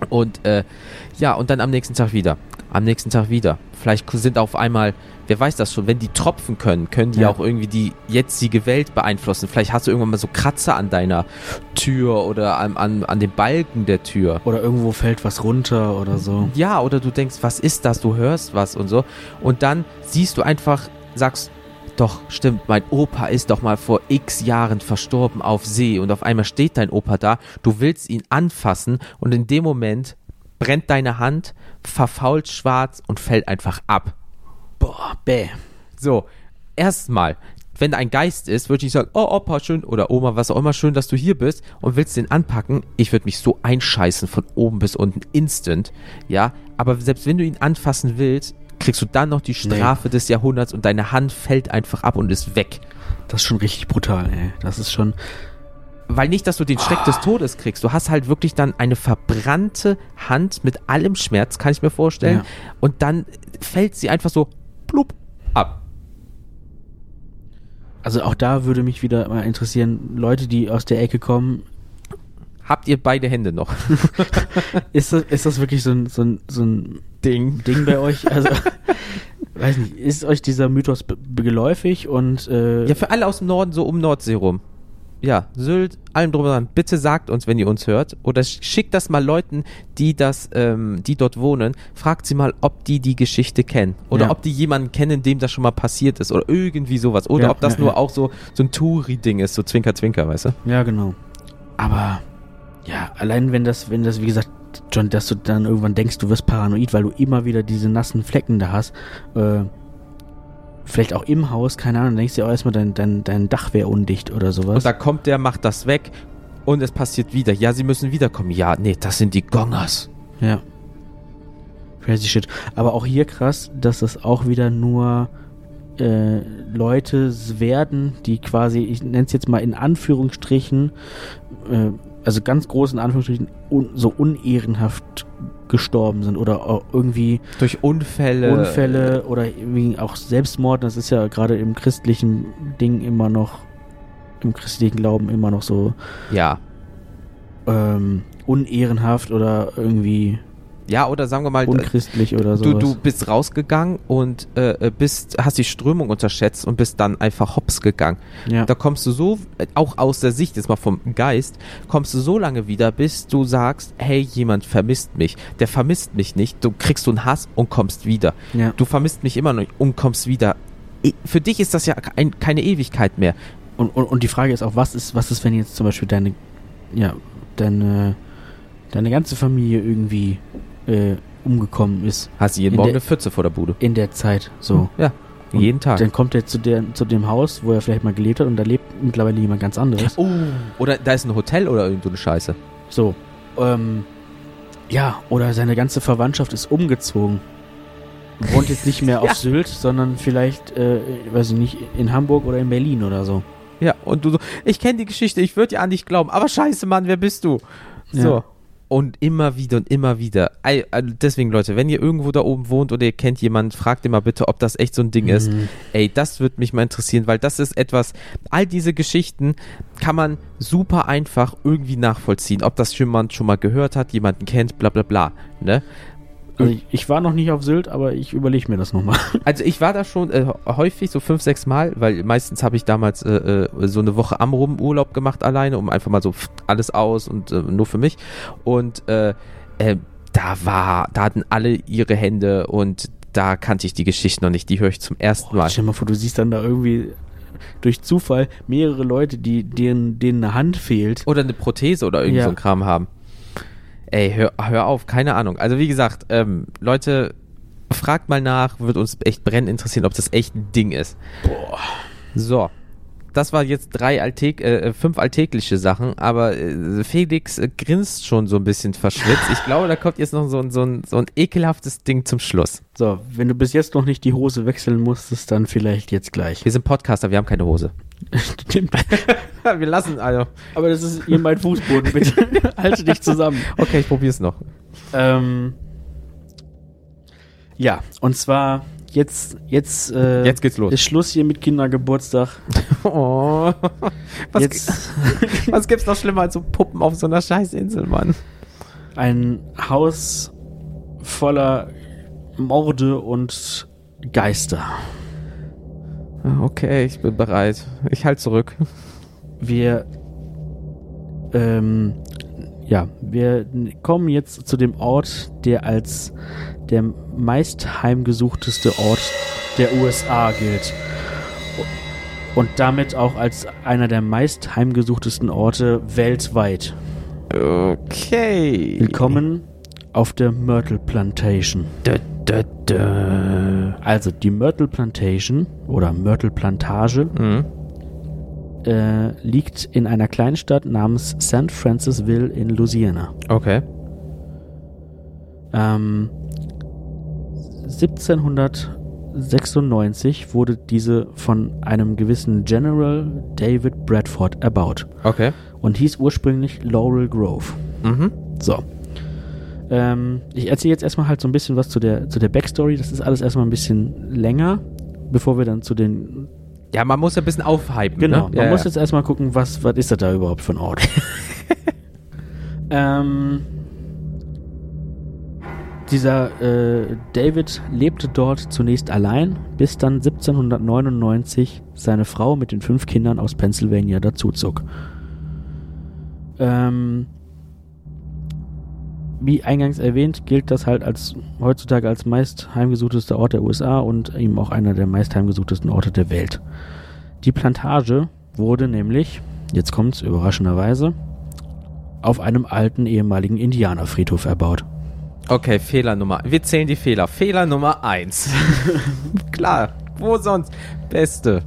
Und äh, ja, und dann am nächsten Tag wieder. Am nächsten Tag wieder. Vielleicht sind auf einmal, wer weiß das schon, wenn die tropfen können, können die Ja. auch irgendwie die jetzige Welt beeinflussen. Vielleicht hast du irgendwann mal so Kratzer an deiner Tür oder an, an, an den Balken der Tür. Oder irgendwo fällt was runter oder so. Ja, oder du denkst, was ist das? Du hörst was und so. Und dann siehst du einfach, sagst, doch, stimmt, mein Opa ist doch mal vor x Jahren verstorben auf See und auf einmal steht dein Opa da, du willst ihn anfassen und in dem Moment brennt deine Hand, verfault schwarz und fällt einfach ab. Boah, bäh. So, erstmal, wenn ein Geist ist, würde ich sagen, oh Opa, schön, oder Oma, was auch immer, schön, dass du hier bist und willst den anpacken. Ich würde mich so einscheißen von oben bis unten, instant, ja. Aber selbst wenn du ihn anfassen willst, kriegst du dann noch die Strafe des Jahrhunderts und deine Hand fällt einfach ab und ist weg. Das ist schon richtig brutal, ey. Das ist schon. Weil nicht, dass du den Schreck des Todes kriegst. Du hast halt wirklich dann eine verbrannte Hand mit allem Schmerz, kann ich mir vorstellen. Ja. Und dann fällt sie einfach so plupp ab. Also auch da würde mich wieder mal interessieren, Leute, die aus der Ecke kommen, Habt ihr beide Hände noch? ist das, ist das wirklich so ein, so ein, so ein Ding. Ding bei euch? Also, weiß nicht, ist euch dieser Mythos geläufig und äh, Ja, für alle aus dem Norden, so um Nordsee rum. Ja, Sylt, allem drum und dran. Bitte sagt uns, wenn ihr uns hört. Oder sch- schickt das mal Leuten, die das, ähm, die dort wohnen. Fragt sie mal, ob die die Geschichte kennen. Oder Ja. ob die jemanden kennen, dem das schon mal passiert ist. Oder irgendwie sowas. Oder Ja, ob das ja, nur auch so, so ein Touri-Ding ist. So Zwinker, Zwinker, weißt du? Ja, genau. Aber ja, allein wenn das, wenn das, wie gesagt, John, dass du dann irgendwann denkst, du wirst paranoid, weil du immer wieder diese nassen Flecken da hast. Äh, vielleicht auch im Haus, keine Ahnung, denkst du ja auch erstmal, dein, dein, dein Dach wäre undicht oder Und sowas. da kommt der, macht das weg. Und es passiert wieder. Ja, sie müssen wiederkommen. Ja, nee, das sind die Gongers. Ja. Crazy shit. Aber auch hier krass, dass es auch wieder nur äh, Leute werden, die quasi, ich nenne es jetzt mal in Anführungsstrichen, äh, also ganz groß in Anführungsstrichen, un, so unehrenhaft gestorben sind oder irgendwie Durch Unfälle. Unfälle oder irgendwie auch Selbstmord. Das ist ja gerade im christlichen Ding immer noch, im christlichen Glauben immer noch so Ja. ähm, unehrenhaft oder irgendwie Ja, oder sagen wir mal, unchristlich oder so. Du, du bist rausgegangen und äh, äh, bist, hast die Strömung unterschätzt und bist dann einfach hops gegangen. ja. Da kommst du so, äh, auch aus der Sicht jetzt mal vom Geist, kommst du so lange wieder, bis du sagst, hey, jemand vermisst mich. Der vermisst mich nicht. Du kriegst so einen Hass und kommst wieder. ja. Du vermisst mich immer noch und kommst wieder. Für dich ist das ja ein, keine Ewigkeit mehr. Und, und, und die Frage ist auch, was ist, was ist, wenn jetzt zum Beispiel deine, ja, deine, deine ganze Familie irgendwie äh, umgekommen ist. Hast du jeden In Morgen der- eine Pfütze vor der Bude. In der Zeit. So. Ja, Und jeden Tag. Dann kommt er zu, der, zu dem Haus, wo er vielleicht mal gelebt hat und da lebt mittlerweile jemand ganz anderes. Oh, oder da ist ein Hotel oder irgend so eine Scheiße. So. Ähm, ja, oder seine ganze Verwandtschaft ist umgezogen. Wohnt jetzt nicht mehr auf Ja. Sylt, sondern vielleicht, äh, weiß ich nicht, in Hamburg oder in Berlin oder so. Ja, und du so, ich kenne die Geschichte, ich würde dir an dich glauben, aber scheiße, Mann, wer bist du? Ja. Und immer wieder und immer wieder. Äh, Deswegen, Leute, wenn ihr irgendwo da oben wohnt oder ihr kennt jemanden, fragt ihr mal bitte, ob das echt so ein Ding ist. Mhm. Ey, das würde mich mal interessieren, weil das ist etwas, all diese Geschichten kann man super einfach irgendwie nachvollziehen. Ob das jemand schon mal gehört hat, jemanden kennt, bla bla bla. Ne? Also ich, ich war noch nicht auf Sylt, aber ich überlege mir das nochmal. Also ich war da schon äh, häufig, so fünf, sechs Mal, weil meistens habe ich damals äh, äh, so eine Woche am Rum Urlaub gemacht alleine, um einfach mal so alles aus und äh, nur für mich. Und äh, äh, da war, da hatten alle ihre Hände und da kannte ich die Geschichte noch nicht. Die höre ich zum ersten Mal. Stell dir mal vor, du siehst dann da irgendwie durch Zufall mehrere Leute, die, denen, denen eine Hand fehlt. Oder eine Prothese oder irgend Ja. so ein Kram haben. Ey, hör, hör auf, keine Ahnung. Also wie gesagt, ähm, Leute, fragt mal nach, wird uns echt brennend interessieren, ob das echt ein Ding ist. Boah. So. Das war jetzt drei alltäg äh, fünf alltägliche Sachen, aber äh, Felix äh, grinst schon so ein bisschen verschwitzt. Ich glaube, da kommt jetzt noch so ein, so, ein, so ein ekelhaftes Ding zum Schluss. So, wenn du bis jetzt noch nicht die Hose wechseln musstest, dann vielleicht jetzt gleich. Wir sind Podcaster, wir haben keine Hose. Stimmt. wir lassen, also. Aber das ist hier mein Fußboden, bitte. Halte dich zusammen. Okay, ich probier's noch. Ähm, ja, und zwar jetzt, jetzt, äh, Jetzt geht's los. ist Schluss hier mit Kindergeburtstag. Oh. Was, jetzt was gibt's noch schlimmer als so Puppen auf so einer Scheißinsel, Mann? ein Haus voller Morde und Geister. Okay, ich bin bereit. Ich halte zurück. Wir, ähm, ja, wir kommen jetzt zu dem Ort, der als der meist heimgesuchteste Ort der USA gilt. Und damit auch als einer der meist heimgesuchtesten Orte weltweit. Okay. Willkommen auf der Myrtle Plantation. Dö, dö, dö. Also die Myrtle Plantation oder Myrtle Plantage Mhm. äh, liegt in einer Kleinstadt namens St. Francisville in Louisiana. Okay. Ähm, 1796 wurde diese von einem gewissen General David Bradford erbaut Okay. und hieß ursprünglich Laurel Grove. Mhm. So. Ähm, ich erzähle jetzt erstmal halt so ein bisschen was zu der, zu der Backstory. Das ist alles erstmal ein bisschen länger, bevor wir dann zu den. Ja, man muss ja ein bisschen aufhypen. Genau, ne? man ja, muss ja. jetzt erstmal gucken, was, was ist das da überhaupt für ein Ort. ähm, dieser äh, David lebte dort zunächst allein, bis dann 1799 seine Frau mit den fünf Kindern aus Pennsylvania dazuzog. Ähm, wie eingangs erwähnt, gilt das halt als heutzutage als meist heimgesuchtester Ort der USA und eben auch einer der meist heimgesuchtesten Orte der Welt. Die Plantage wurde nämlich, jetzt kommt's überraschenderweise, auf einem alten ehemaligen Indianerfriedhof erbaut. Okay, Fehler Nummer. Wir zählen die Fehler. Fehler Nummer eins. Klar. Wo sonst? Beste.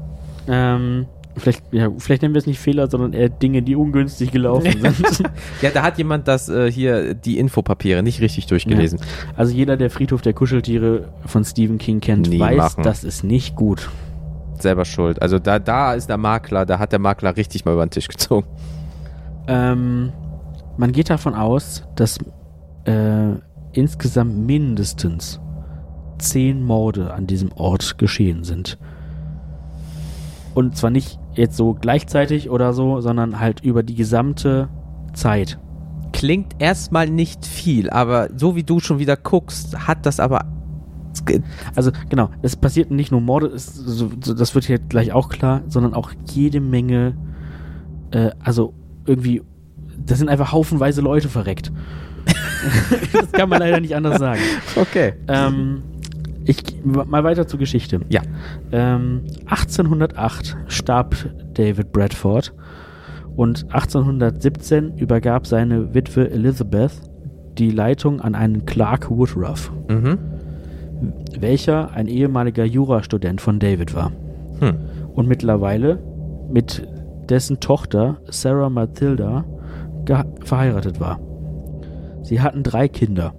Ähm, vielleicht, ja, vielleicht nennen wir es nicht Fehler, sondern eher Dinge, die ungünstig gelaufen sind. Ja, da hat jemand das äh, hier die Infopapiere nicht richtig durchgelesen. Also jeder, der Friedhof der Kuscheltiere von Stephen King kennt, Nie weiß, machen. das ist nicht gut. Selber schuld. Also da, da ist der Makler, da hat der Makler richtig mal über den Tisch gezogen. Ähm, man geht davon aus, dass äh, insgesamt mindestens zehn Morde an diesem Ort geschehen sind. Und zwar nicht jetzt so gleichzeitig oder so, sondern halt über die gesamte Zeit. Klingt erstmal nicht viel, aber so wie du schon wieder guckst, hat das aber. Also genau, es passiert nicht nur Morde, es, so, so, das wird hier gleich auch klar, sondern auch jede Menge, äh, also irgendwie, das sind einfach haufenweise Leute verreckt. das kann man leider nicht anders sagen. Okay. Ähm, ich mal weiter zur Geschichte. Ja. Ähm, 1808 starb David Bradford und 1817 übergab seine Witwe Elizabeth die Leitung an einen Clark Woodruff, Mhm. welcher ein ehemaliger Jurastudent von David war Hm. und mittlerweile mit dessen Tochter Sarah Matilda geha- verheiratet war. Sie hatten drei Kinder.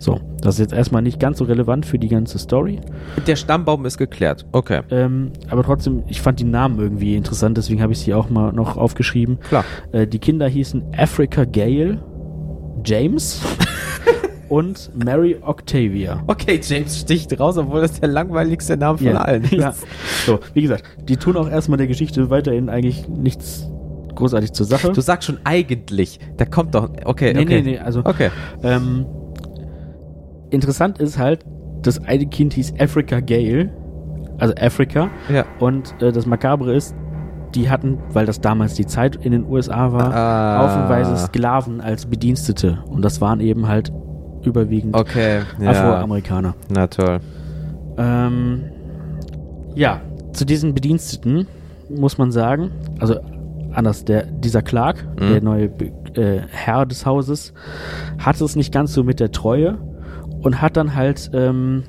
So, das ist jetzt erstmal nicht ganz so relevant für die ganze Story. Der Stammbaum ist geklärt. Okay. Ähm, aber trotzdem, ich fand die Namen irgendwie interessant, deswegen habe ich sie auch mal noch aufgeschrieben. Klar. Äh, die Kinder hießen Africa Gale, James und Mary Octavia. Okay, James sticht raus, obwohl das der langweiligste Name von Ja. allen ist. ja. So, wie gesagt, die tun auch erstmal der Geschichte weiterhin eigentlich nichts großartig zur Sache. Du sagst schon eigentlich. Da kommt doch. Okay, nee, okay. nee, nee, also Okay. ähm, interessant ist halt, das eine Kind hieß Africa Gale, also Africa, Ja. und äh, das Makabre ist, die hatten, weil das damals die Zeit in den USA war, Ah. haufenweise Sklaven als Bedienstete. Und das waren eben halt überwiegend Okay. Ja. Afroamerikaner. Na toll. Ähm, ja, zu diesen Bediensteten muss man sagen, also anders, der, dieser Clark, Mhm. der neue Be- äh, Herr des Hauses, hatte es nicht ganz so mit der Treue und hat dann halt ähm,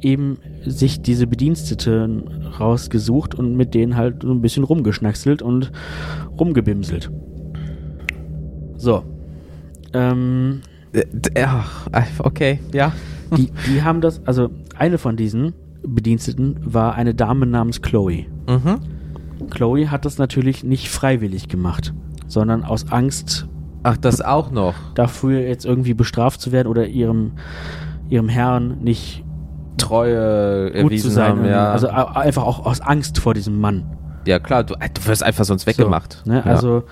eben sich diese Bediensteten rausgesucht und mit denen halt so ein bisschen rumgeschnackselt und rumgebimselt. So. Ähm, Äh, Ach, okay, ja. die, die haben das, also eine von diesen Bediensteten war eine Dame namens Chloe. Mhm. Chloe hat das natürlich nicht freiwillig gemacht, sondern aus Angst Ach, das auch noch. dafür jetzt irgendwie bestraft zu werden oder ihrem, ihrem Herrn nicht Treue gut erwiesen zu sein. haben, ja. Also einfach auch aus Angst vor diesem Mann. ja, klar, du, du wirst einfach sonst weggemacht. So, ne? ja. Also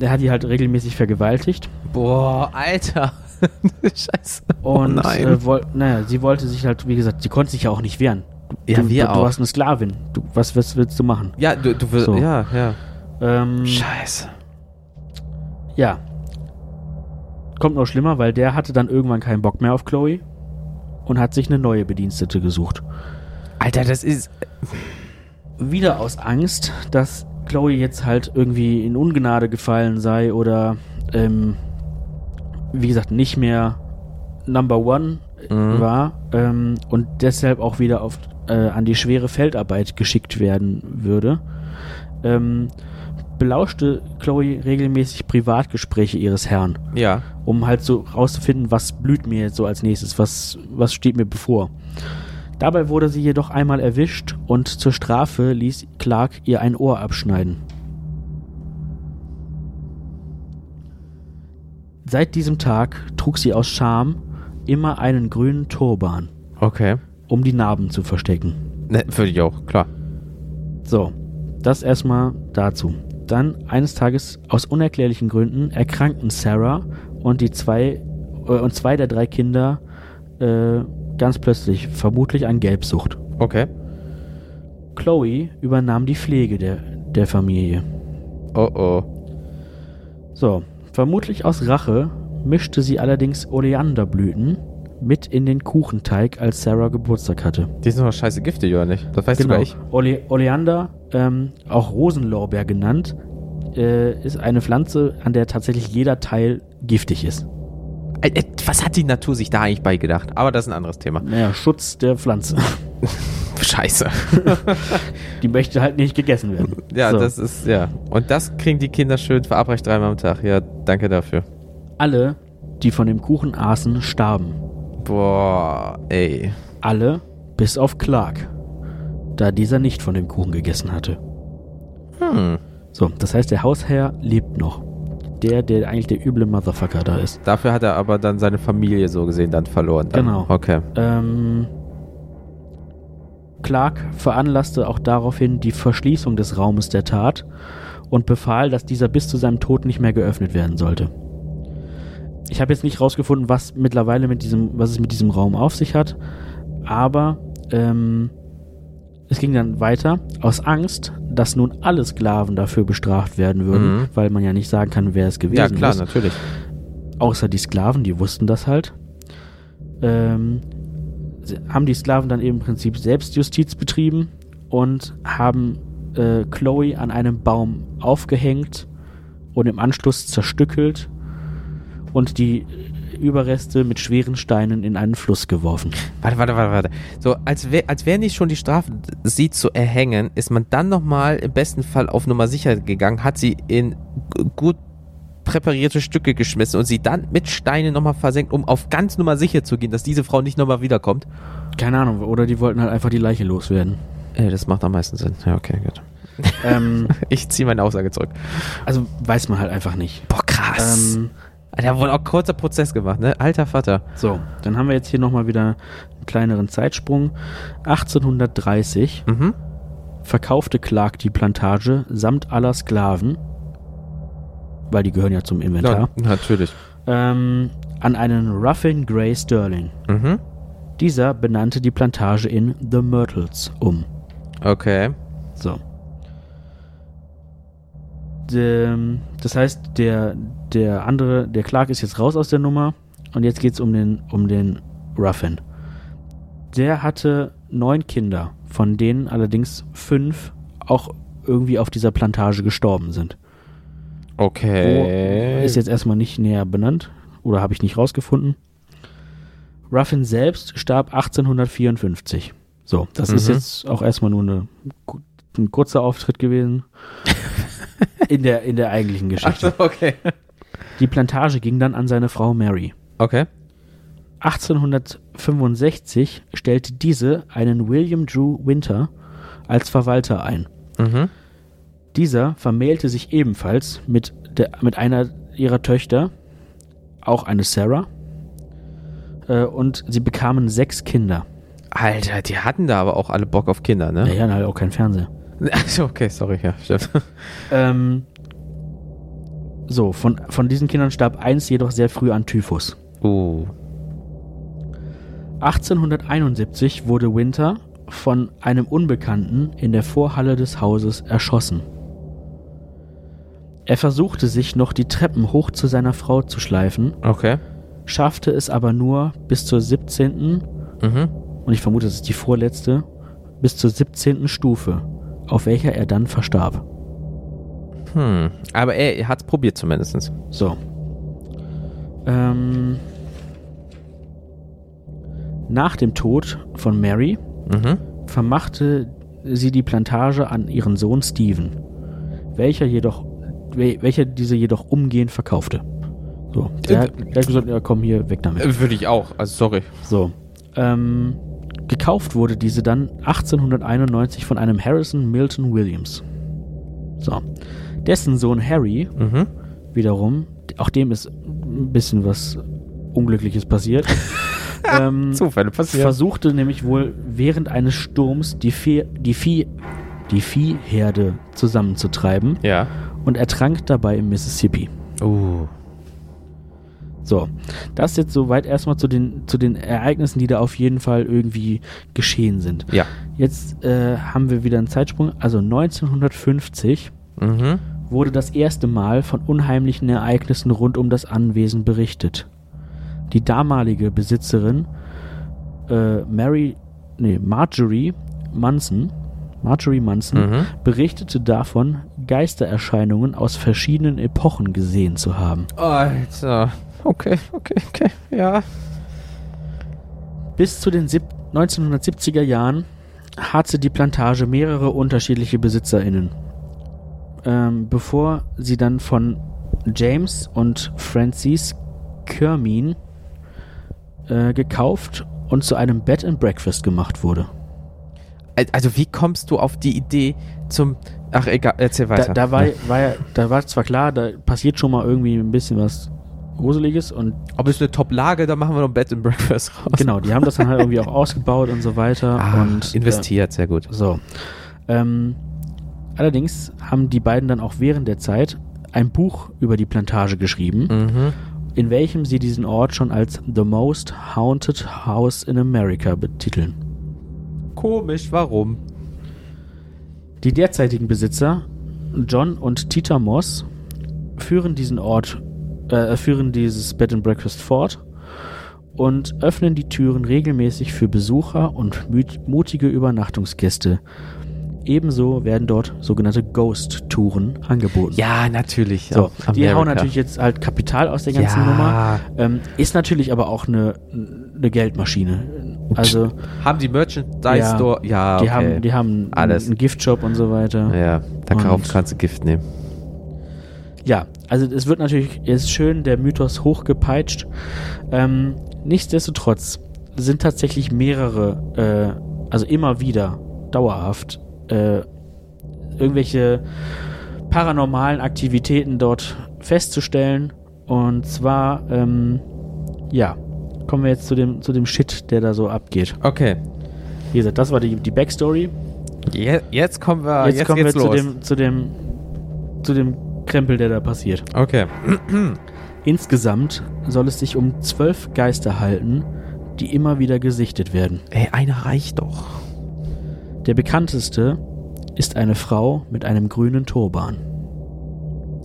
der hat die halt regelmäßig vergewaltigt Boah, Alter. Scheiße. und oh nein. äh, woll, naja, sie wollte sich halt, wie gesagt, sie konnte sich ja auch nicht wehren. Du, Ja, wir du, auch. Du warst eine Sklavin. Du, was, was willst du machen? ja, du, du wirst. So. Ja, ja. Ähm, Scheiße. Ja. Kommt noch schlimmer, weil der hatte dann irgendwann keinen Bock mehr auf Chloe und hat sich eine neue Bedienstete gesucht. Alter, das ist. Wieder aus Angst, dass Chloe jetzt halt irgendwie in Ungnade gefallen sei oder ähm, wie gesagt nicht mehr Number One Mhm. war ähm, und deshalb auch wieder auf, äh, an die schwere Feldarbeit geschickt werden würde, ähm, belauschte Chloe regelmäßig Privatgespräche ihres Herrn Ja. um halt so rauszufinden, was blüht mir jetzt so als nächstes, was, was steht mir bevor. Dabei wurde sie jedoch einmal erwischt und zur Strafe ließ Clark ihr ein Ohr abschneiden. Seit diesem Tag trug sie aus Scham immer einen grünen Turban, Okay. um die Narben zu verstecken. Ne, würde ich auch, klar. So, das erstmal dazu. Dann eines Tages aus unerklärlichen Gründen erkrankten Sarah und die zwei äh, und zwei der drei Kinder äh, ganz plötzlich, vermutlich an Gelbsucht. Okay. Chloe übernahm die Pflege der, der Familie. Oh oh. So, vermutlich aus Rache mischte sie allerdings Oleanderblüten mit in den Kuchenteig, als Sarah Geburtstag hatte. Die sind doch scheiße giftig, oder nicht? Das weißt Genau. du gleich. Ole Oleander, ähm, auch Rosenlorbeer genannt, äh, ist eine Pflanze, an der tatsächlich jeder Teil giftig ist. Äh, äh, Was hat die Natur sich da eigentlich beigedacht? Aber das ist ein anderes Thema. Naja, Schutz der Pflanze. Scheiße. Die möchte halt nicht gegessen werden. Ja, So. das ist, ja. Und das kriegen die Kinder schön verabreicht dreimal am Tag. Ja, danke dafür. Alle, die von dem Kuchen aßen, starben. Boah, ey. Alle, bis auf Clark, da dieser nicht von dem Kuchen gegessen hatte. Hm. So, das heißt, der Hausherr lebt noch. Der, der eigentlich der üble Motherfucker da ist. Dafür hat er aber dann seine Familie so gesehen dann verloren. Dann. Genau. Okay. Ähm, Clark veranlasste auch daraufhin die Verschließung des Raumes der Tat und befahl, dass dieser bis zu seinem Tod nicht mehr geöffnet werden sollte. Ich habe jetzt nicht rausgefunden, was mittlerweile mit diesem, was es mit diesem Raum auf sich hat, aber ähm, es ging dann weiter aus Angst, dass nun alle Sklaven dafür bestraft werden würden, Mhm. weil man ja nicht sagen kann, wer es gewesen Ja, klar, ist natürlich. außer die Sklaven, die wussten das halt, ähm, haben die Sklaven dann eben im Prinzip Selbstjustiz betrieben und haben äh, Chloe an einem Baum aufgehängt und im Anschluss zerstückelt und die Überreste mit schweren Steinen in einen Fluss geworfen. Warte, warte, warte, warte. So, als wäre als wär nicht schon die Strafe, sie zu erhängen, ist man dann nochmal im besten Fall auf Nummer sicher gegangen, hat sie in gut präparierte Stücke geschmissen und sie dann mit Steinen nochmal versenkt, um auf ganz Nummer sicher zu gehen, dass diese Frau nicht nochmal wiederkommt. Keine Ahnung, oder die wollten halt einfach die Leiche loswerden. Äh, das macht am meisten Sinn. Ja, okay, gut. ähm, Ich ziehe meine Aussage zurück. also weiß man halt einfach nicht. Boah, krass. Ähm, Da wurde auch kurzer Prozess gemacht, ne? Alter Vater. so, dann haben wir jetzt hier nochmal wieder einen kleineren Zeitsprung. 1830 Mhm. verkaufte Clark die Plantage samt aller Sklaven, weil die gehören ja zum Inventar, Ja, natürlich. ähm, an einen Ruffin Gray Sterling. Mhm. Dieser benannte die Plantage in The Myrtles um. Okay. So. Ähm, Das heißt, der, der andere, der Clark ist jetzt raus aus der Nummer und jetzt geht es um den, um den Ruffin. Der hatte neun Kinder, von denen allerdings fünf auch irgendwie auf dieser Plantage gestorben sind. Okay. Wo ist jetzt erstmal nicht näher benannt oder habe ich nicht rausgefunden. Ruffin selbst starb 1854. So, das ist Mhm. jetzt auch erstmal nur eine, ein kurzer Auftritt gewesen in der, in der eigentlichen Geschichte. Achso, okay. Die Plantage ging dann an seine Frau Mary. Okay. 1865 stellte diese einen William Drew Winter als Verwalter ein. Mhm. Dieser vermählte sich ebenfalls mit, der, mit einer ihrer Töchter, auch eine Sarah, äh, und sie bekamen sechs Kinder. Alter, die hatten da aber auch alle Bock auf Kinder, ne? Naja, halt auch kein Fernseher. Achso, okay, sorry, ja, stimmt. Ähm, so, von, von diesen Kindern starb eins jedoch sehr früh an Typhus. Uh. 1871 wurde Winter von einem Unbekannten in der Vorhalle des Hauses erschossen. Er versuchte sich noch die Treppen hoch zu seiner Frau zu schleifen, Okay. schaffte es aber nur bis zur 17. Mhm. und ich vermute, das ist die vorletzte, bis zur 17. Stufe, auf welcher er dann verstarb. Hm. Aber er, er hat's probiert zumindest. So. Ähm, nach dem Tod von Mary Mhm. vermachte sie die Plantage an ihren Sohn Stephen, welcher jedoch, wel- welcher diese jedoch umgehend verkaufte. So, der, hat- der hat gesagt, ja komm hier, weg damit. Äh, Würde ich auch, also sorry. So, ähm, gekauft wurde diese dann 1891 von einem Harrison Milton Williams. So, dessen Sohn Harry Mhm. wiederum, auch dem ist ein bisschen was Unglückliches passiert. ähm, Zufälle passieren. versuchte nämlich wohl während eines Sturms die, Vieh, die, Vieh, die Viehherde zusammenzutreiben Ja. und ertrank dabei im Mississippi. Uh. So, das jetzt soweit erstmal zu den, zu den Ereignissen, die da auf jeden Fall irgendwie geschehen sind. Ja. Jetzt äh, haben wir wieder einen Zeitsprung. Also 1950 Mhm. wurde das erste Mal von unheimlichen Ereignissen rund um das Anwesen berichtet. Die damalige Besitzerin äh, Mary, nee, Marjorie Munson, Marjorie Munson, Mhm. berichtete davon, Geistererscheinungen aus verschiedenen Epochen gesehen zu haben. Alter. Okay, okay, okay. Ja. Bis zu den sieb 1970er Jahren hatte die Plantage mehrere unterschiedliche BesitzerInnen. Ähm, bevor sie dann von James und Francis Kermin äh, gekauft und zu einem Bed and Breakfast gemacht wurde. Al- Also wie kommst du auf die Idee zum... Ach egal, erzähl weiter. Da, da, war, war ja, da war zwar klar, da passiert schon mal irgendwie ein bisschen was Gruseliges und Ob es eine Top-Lage, da machen wir noch Bed and Breakfast raus. genau, die haben das dann halt irgendwie auch ausgebaut und so weiter. Ah, und, äh, investiert, sehr gut. So. Ähm, allerdings haben die beiden dann auch während der Zeit ein Buch über die Plantage geschrieben, Mhm. in welchem sie diesen Ort schon als The Most Haunted House in America betiteln. Komisch, warum? Die derzeitigen Besitzer, John und Tita Moss, führen diesen Ort, äh, führen dieses Bed and Breakfast fort und öffnen die Türen regelmäßig für Besucher und mutige Übernachtungsgäste, ebenso werden dort sogenannte Ghost-Touren angeboten. Ja, natürlich. So, die hauen natürlich jetzt halt Kapital aus der ganzen Ja. Nummer. Ähm, ist natürlich aber auch eine, eine Geldmaschine. Also Haben die Merchandise Ja. Store? Ja, die okay. haben, die haben Alles. einen Giftshop und so weiter. ja, da Und- kannst du Gift nehmen. Ja, also es wird natürlich, ist schön der Mythos hochgepeitscht. Ähm, nichtsdestotrotz sind tatsächlich mehrere, äh, also immer wieder dauerhaft, äh, irgendwelche paranormalen Aktivitäten dort festzustellen. Und zwar, ähm, ja, kommen wir jetzt zu dem, zu dem Shit, der da so abgeht. Okay. Wie gesagt, das war die, die Backstory. Je, jetzt kommen wir, jetzt, jetzt, kommen wir zu los. dem, zu dem, zu dem Krempel, der da passiert. okay. Insgesamt soll es sich um zwölf Geister halten, die immer wieder gesichtet werden. Ey, einer reicht doch. Der bekannteste ist eine Frau mit einem grünen Turban.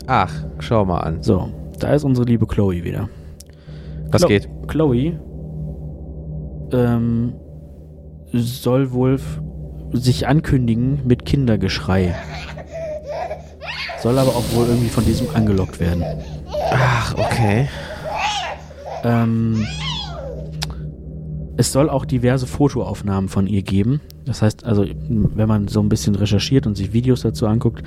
Ach, schau mal an. So, da ist unsere liebe Chloe wieder. Was Chlo- geht? Chloe ähm, soll wohl sich ankündigen mit Kindergeschrei. Soll aber auch wohl irgendwie von diesem angelockt werden. Ach, okay. Ähm, es soll auch diverse Fotoaufnahmen von ihr geben. Das heißt, also, wenn man so ein bisschen recherchiert und sich Videos dazu anguckt,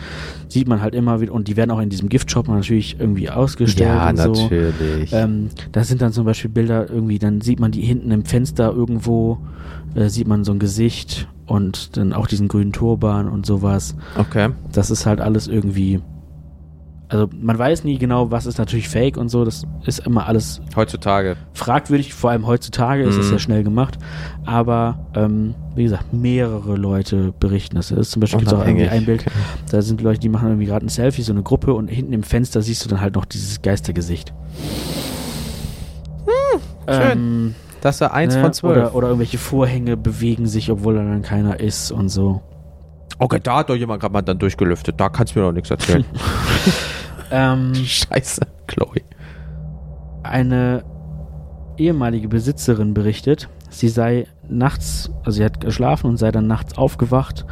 sieht man halt immer wieder, und die werden auch in diesem Giftshop natürlich irgendwie ausgestellt Ja, und so. natürlich. Ähm, das sind dann zum Beispiel Bilder irgendwie, dann sieht man die hinten im Fenster irgendwo, äh, sieht man so ein Gesicht und dann auch diesen grünen Turban und sowas. okay. Das ist halt alles irgendwie. Also man weiß nie genau, was ist natürlich fake und so. Das ist immer alles Heutzutage. fragwürdig, vor allem heutzutage ist es Mhm. ja schnell gemacht. Aber ähm, wie gesagt, mehrere Leute berichten das. Es ist zum Beispiel gibt's auch irgendwie ein Bild, Okay. da sind Leute, die machen irgendwie gerade ein Selfie, so eine Gruppe und hinten im Fenster siehst du dann halt noch dieses Geistergesicht. schön. Ähm, Das war eins ne, von zwölf. Oder, oder irgendwelche Vorhänge bewegen sich, obwohl da dann keiner ist und so. okay, da hat doch jemand gerade mal dann durchgelüftet. Da kannst du mir doch nichts erzählen. Ähm, Scheiße, Chloe. eine ehemalige Besitzerin berichtet, sie sei nachts, also sie hat geschlafen und sei dann nachts aufgewacht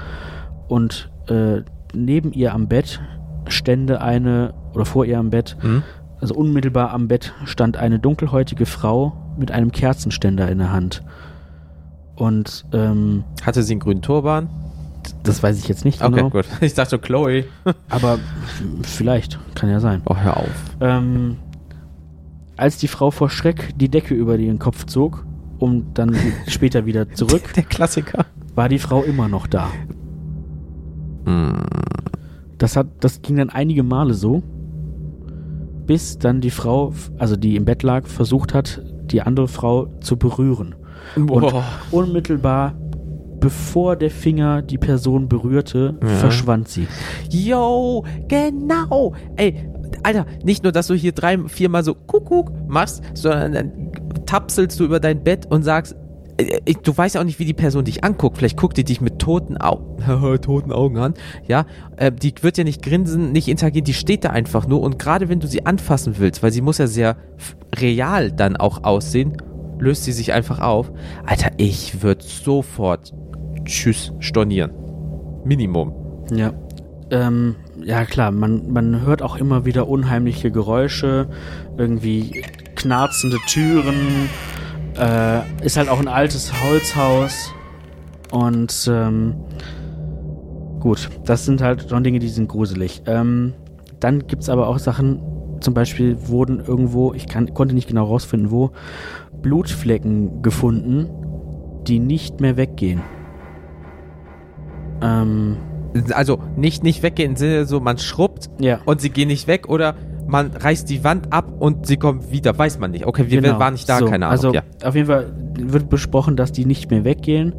und äh, neben ihr am Bett stände eine, oder vor ihr am Bett, Hm? also unmittelbar am Bett stand eine dunkelhäutige Frau mit einem Kerzenständer in der Hand. Und ähm, Hatte sie einen grünen Turban? das weiß ich jetzt nicht Okay, genau, gut. Ich dachte Chloe. aber vielleicht, kann ja sein. Oh, hör auf. Ähm, als die Frau vor Schreck die Decke über ihren Kopf zog, um dann später wieder zurück, Der Klassiker. war die Frau immer noch da. Hm. Das hat, das ging dann einige Male so, bis dann die Frau, also die im Bett lag, versucht hat, die andere Frau zu berühren. Boah. Unmittelbar, bevor der Finger die Person berührte, Ja. verschwand sie. Yo, genau. Ey, Alter, nicht nur, dass du hier drei, viermal so Kuckuck machst, sondern dann tapselst du über dein Bett und sagst, ich- du weißt ja auch nicht, wie die Person dich anguckt. Vielleicht guckt die dich mit toten Augen, toten Augen an. Ja, äh, die wird ja nicht grinsen, nicht interagieren, die steht da einfach nur. Und gerade wenn du sie anfassen willst, weil sie muss ja sehr real dann auch aussehen, löst sie sich einfach auf. Alter, ich würde sofort Tschüss stornieren. Minimum. Ja. Ähm, ja klar, man, man hört auch immer wieder unheimliche Geräusche, irgendwie knarzende Türen, äh, ist halt auch ein altes Holzhaus und ähm, gut, das sind halt schon Dinge, die sind gruselig. Ähm, dann gibt's aber auch Sachen, zum Beispiel wurden irgendwo, ich kann, konnte nicht genau rausfinden, wo, Blutflecken gefunden, die nicht mehr weggehen. Ähm, Also nicht, nicht weggehen so, man schrubbt ja. und sie gehen nicht weg oder man reißt die Wand ab und sie kommen wieder. Weiß man nicht. Okay, wir Genau. waren nicht da, So, keine Ahnung. Also ja. auf jeden Fall wird besprochen, dass die nicht mehr weggehen.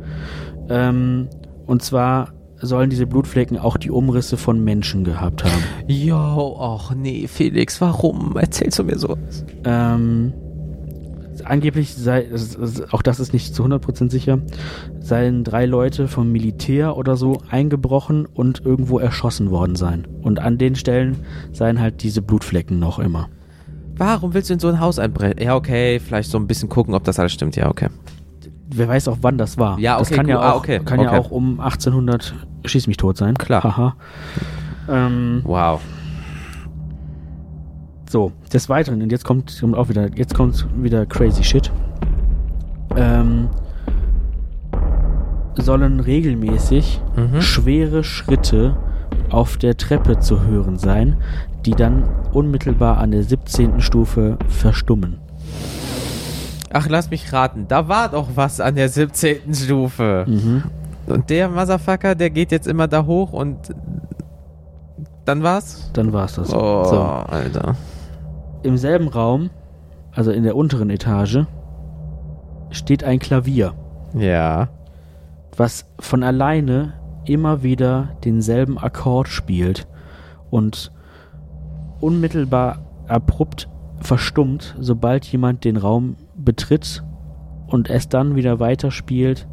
Ähm, und zwar sollen diese Blutflecken auch die Umrisse von Menschen gehabt haben. Jo, ach nee, Felix, warum erzählst du mir so? Ähm, angeblich sei, auch das ist nicht zu 100% sicher, seien drei Leute vom Militär oder so eingebrochen und irgendwo erschossen worden sein. Und an den Stellen seien halt diese Blutflecken noch immer. Warum willst du in so ein Haus einbrechen? Ja, okay, vielleicht so ein bisschen gucken, ob das alles stimmt. Ja, okay. Wer weiß auch, wann das war. Ja, das okay, kann ja cool. Ah, auch, okay, kann ja okay. auch um 1800 Schieß mich tot sein. Klar. Haha. Ähm, Wow. So, des Weiteren, und jetzt kommt, kommt auch wieder, jetzt kommt wieder crazy shit. Ähm, sollen regelmäßig Mhm. schwere Schritte auf der Treppe zu hören sein, die dann unmittelbar an der 17. Stufe verstummen. Ach, lass mich raten. Da war doch was an der 17. Stufe. Mhm. Und der Motherfucker, der geht jetzt immer da hoch und dann war's? Dann war's das. Oh, So. Alter. Im selben Raum, also in der unteren Etage, steht ein Klavier, Ja. was von alleine immer wieder denselben Akkord spielt und unmittelbar abrupt verstummt, sobald jemand den Raum betritt und es dann wieder weiterspielt,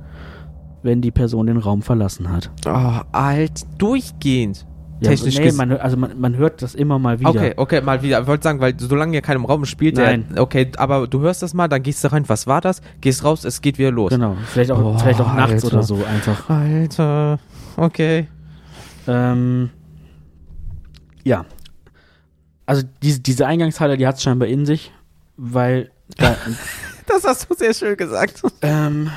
wenn die Person den Raum verlassen hat. Oh, alt. Durchgehend. Ja, Technisch nee, ges- man, also man, man hört das immer mal wieder. Okay, okay, mal wieder. Ich wollte sagen, weil solange ja keiner im Raum spielt, Nein. Der, okay, aber du hörst das mal, dann gehst du rein, was war das? Gehst raus, es geht wieder los. Genau, vielleicht auch, Boah, vielleicht auch nachts Alter. oder so einfach. Alter. Okay. Ähm, ja. Also diese, diese Eingangshalle, die hat es scheinbar in sich, weil da, Das hast du sehr schön gesagt. ähm,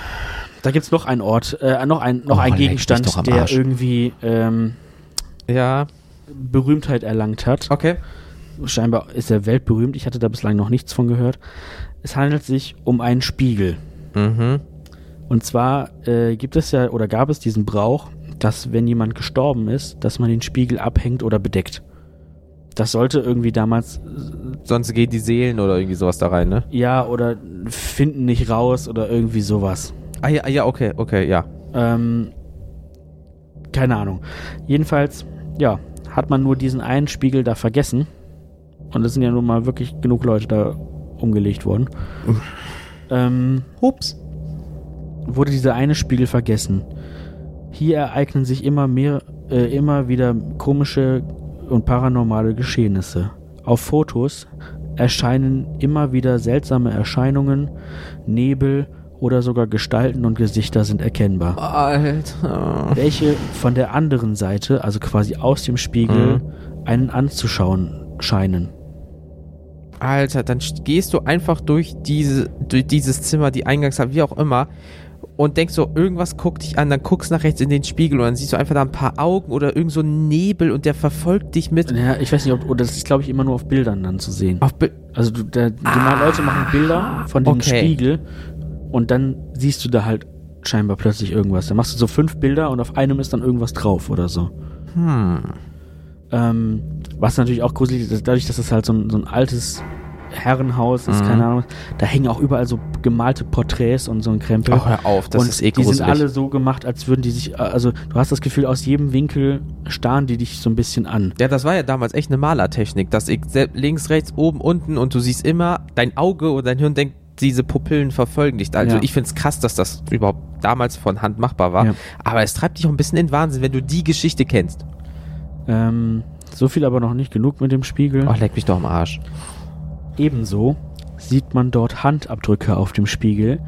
da gibt es noch einen Ort, äh, noch ein, noch Oh, einen Gegenstand, der irgendwie ähm, Ja, Berühmtheit erlangt hat. okay. Scheinbar ist er weltberühmt, ich hatte da bislang noch nichts von gehört. Es handelt sich um einen Spiegel. Mhm. Und zwar äh, gibt es ja oder gab es diesen Brauch, dass wenn jemand gestorben ist, dass man den Spiegel abhängt oder bedeckt. Das sollte irgendwie damals Sonst gehen die Seelen oder irgendwie sowas da rein, ne? ja oder finden nicht raus oder irgendwie sowas. Ah ja, ja, okay, okay, ja. Ähm, keine Ahnung. Jedenfalls, ja, hat man nur diesen einen Spiegel da vergessen. Und es sind ja nun mal wirklich genug Leute da umgelegt worden. ähm, Hups. wurde dieser eine Spiegel vergessen. Hier ereignen sich immer mehr, äh, immer wieder komische und paranormale Geschehnisse. Auf Fotos erscheinen immer wieder seltsame Erscheinungen, Nebel oder sogar Gestalten und Gesichter sind erkennbar. Alter. Welche von der anderen Seite, also quasi aus dem Spiegel, Mhm. einen anzuschauen scheinen. Alter, dann st- gehst du einfach durch diese, durch dieses Zimmer, die Eingangshalle, wie auch immer, und denkst so, irgendwas guckt dich an, dann guckst nach rechts in den Spiegel und dann siehst du einfach da ein paar Augen oder irgend so einen Nebel und der verfolgt dich mit. Ja, ich weiß nicht, ob, oder das ist, glaube ich, immer nur auf Bildern dann zu sehen. Auf Bi- Also du, da, die mal Leute machen Bilder von dem Okay. Spiegel und dann siehst du da halt scheinbar plötzlich irgendwas. Da machst du so fünf Bilder und auf einem ist dann irgendwas drauf oder so. hm. Ähm, was natürlich auch gruselig ist, dadurch, dass es halt so ein, so ein altes Herrenhaus ist, Mhm. keine Ahnung, da hängen auch überall so gemalte Porträts und so ein Krempel. Oh, hör auf, das und ist eh die sind gruselig. alle so gemacht, als würden die sich, also du hast das Gefühl, aus jedem Winkel starren die dich so ein bisschen an. Ja, das war ja damals echt eine Malertechnik, dass ich links, rechts, oben, unten und du siehst immer, dein Auge oder dein Hirn denkt, diese Pupillen verfolgen dich. Also Ja. ich find's krass, dass das überhaupt damals von Hand machbar war. Ja. Aber es treibt dich auch ein bisschen in Wahnsinn, wenn du die Geschichte kennst. Ähm, so viel aber noch nicht genug mit dem Spiegel. Oh, leck mich doch am Arsch. Ebenso sieht man dort Handabdrücke auf dem Spiegel,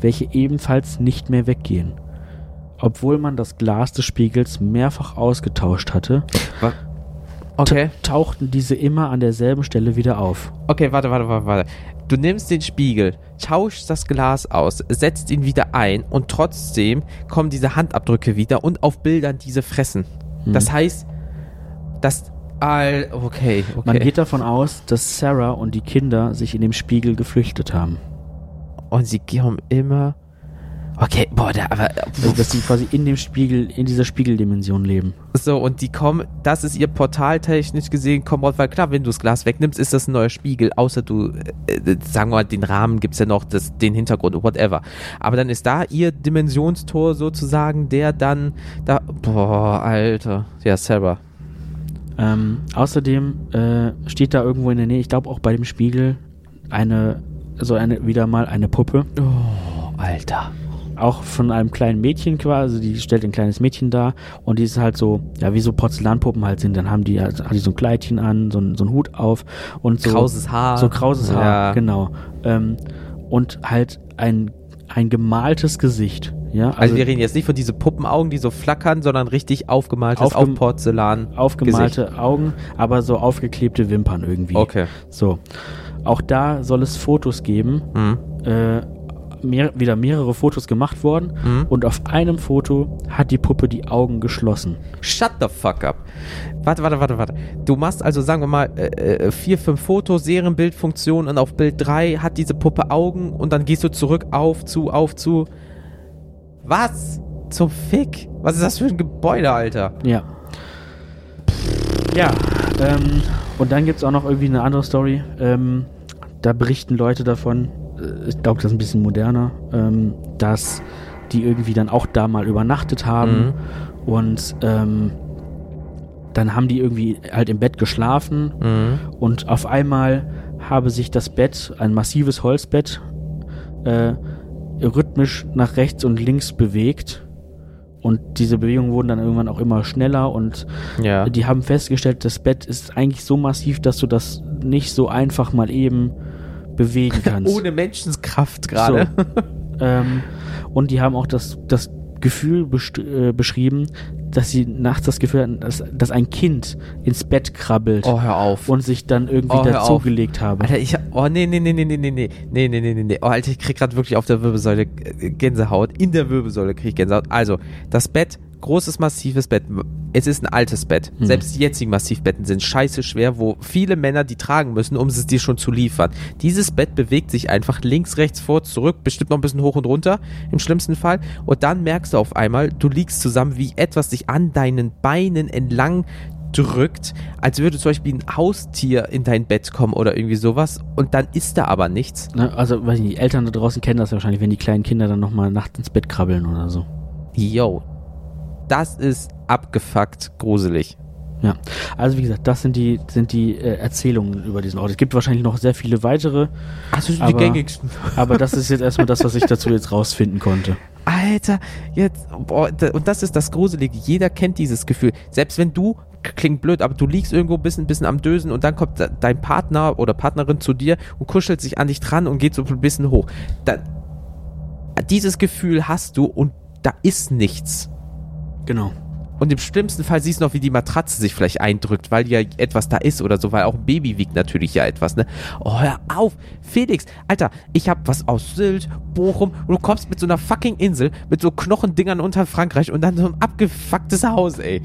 welche ebenfalls nicht mehr weggehen. Obwohl man das Glas des Spiegels mehrfach ausgetauscht hatte, Okay. tauchten diese immer an derselben Stelle wieder auf. Okay, warte, warte, warte, warte. Du nimmst den Spiegel, tauschst das Glas aus, setzt ihn wieder ein und trotzdem kommen diese Handabdrücke wieder und auf Bildern diese Fressen. Hm. Das heißt, dass. All, okay, okay. Man geht davon aus, dass Sarah und die Kinder sich in dem Spiegel geflüchtet haben. und sie kommen immer. Okay, boah, da, aber. Also, dass sie quasi in dem Spiegel, in dieser Spiegeldimension leben. So, und die kommen, das ist ihr Portal technisch gesehen, kommen raus, weil klar, wenn du das Glas wegnimmst, ist das ein neuer Spiegel, außer du, äh, äh, sagen wir mal, den Rahmen gibt's ja noch, das, den Hintergrund, whatever. Aber dann ist da ihr Dimensionstor sozusagen, der dann da, boah, Alter, ja, Sarah. Ähm, außerdem äh, steht da irgendwo in der Nähe, ich glaube auch bei dem Spiegel, eine, so eine, wieder mal eine Puppe. Oh, Alter. Auch von einem kleinen Mädchen quasi, die stellt ein kleines Mädchen dar und die ist halt so, ja, wie so Porzellanpuppen halt sind. Dann haben die, halt, hat die so ein Kleidchen an, so, ein- so einen Hut auf und so. Krauses Haar. So krauses Haar, Ja. genau. Ähm, und halt ein, ein gemaltes Gesicht. Ja, Also, wir reden jetzt nicht von diese Puppenaugen, die so flackern, sondern richtig aufgemaltes Aufgem- auf Porzellan. aufgemalte Augen, aber so aufgeklebte Wimpern irgendwie. Okay. So. Auch da soll es Fotos geben. Mhm. Äh, mehr, wieder mehrere Fotos gemacht worden. Mhm. Und auf einem Foto hat die Puppe die Augen geschlossen. Shut the fuck up. Warte, warte, warte, warte. Du machst also, sagen wir mal, äh, äh, vier, fünf Fotos, Serienbildfunktion und auf Bild 3 hat diese Puppe Augen und dann gehst du zurück auf, zu, auf, zu. Was? Zum Fick? Was ist das für ein Gebäude, Alter? Ja. Ja, ähm, und dann gibt es auch noch irgendwie eine andere Story. Ähm, da berichten Leute davon, ich glaube, das ist ein bisschen moderner, ähm, dass die irgendwie dann auch da mal übernachtet haben Mhm. und ähm, dann haben die irgendwie halt im Bett geschlafen Mhm. und auf einmal habe sich das Bett, ein massives Holzbett, äh, rhythmisch nach rechts und links bewegt. Und diese Bewegungen wurden dann irgendwann auch immer schneller und Ja. die haben festgestellt, das Bett ist eigentlich so massiv, dass du das nicht so einfach mal eben bewegen kannst. Ohne Menschenskraft gerade. ähm, und die haben auch das, das Gefühl äh, beschrieben, dass sie nachts das Gefühl hatten, dass, dass ein Kind ins Bett krabbelt Oh, hör auf. und sich dann irgendwie Oh, dazugelegt habe. Alter, ich oh nee, nee, nee, nee, nee, nee, nee, nee, nee, nee, nee, nee, oh Alter, ich krieg gerade wirklich auf der Wirbelsäule äh, Gänsehaut, in der Wirbelsäule krieg ich Gänsehaut. Also, das Bett, großes, massives Bett, es ist ein altes Bett. Hm. Selbst die jetzigen Massivbetten sind scheiße schwer, wo viele Männer die tragen müssen, um es dir schon zu liefern. Dieses Bett bewegt sich einfach links, rechts, vor, zurück, bestimmt noch ein bisschen hoch und runter, im schlimmsten Fall. Und dann merkst du auf einmal, du liegst zusammen, wie etwas sich an deinen Beinen entlang drückt, als würde zum Beispiel ein Haustier in dein Bett kommen oder irgendwie sowas und dann ist da aber nichts. Also, weiß ich nicht, die Eltern da draußen kennen das wahrscheinlich, wenn die kleinen Kinder dann nochmal nachts ins Bett krabbeln oder so. Yo, das ist abgefuckt gruselig. Ja, also wie gesagt, das sind die, sind die äh, Erzählungen über diesen Ort. Es gibt wahrscheinlich noch sehr viele weitere, Also die Aber- gängigsten. aber das ist jetzt erstmal das, was ich dazu jetzt rausfinden konnte. Alter, jetzt, boah, und das ist das Gruselige. Jeder kennt dieses Gefühl. Selbst wenn du, klingt blöd, aber du liegst irgendwo ein bisschen, bisschen am Dösen und dann kommt dein Partner oder Partnerin zu dir und kuschelt sich an dich dran und geht so ein bisschen hoch. Da, dieses Gefühl hast du und da ist nichts. Genau. Und im schlimmsten Fall siehst du noch, wie die Matratze sich vielleicht eindrückt, weil ja etwas da ist oder so, weil auch ein Baby wiegt natürlich ja etwas, ne? Oh, hör auf! Felix, Alter, ich hab was aus Sylt, Bochum und du kommst mit so einer fucking Insel, mit so Knochendingern unter Frankreich und dann so ein abgefucktes Haus, ey.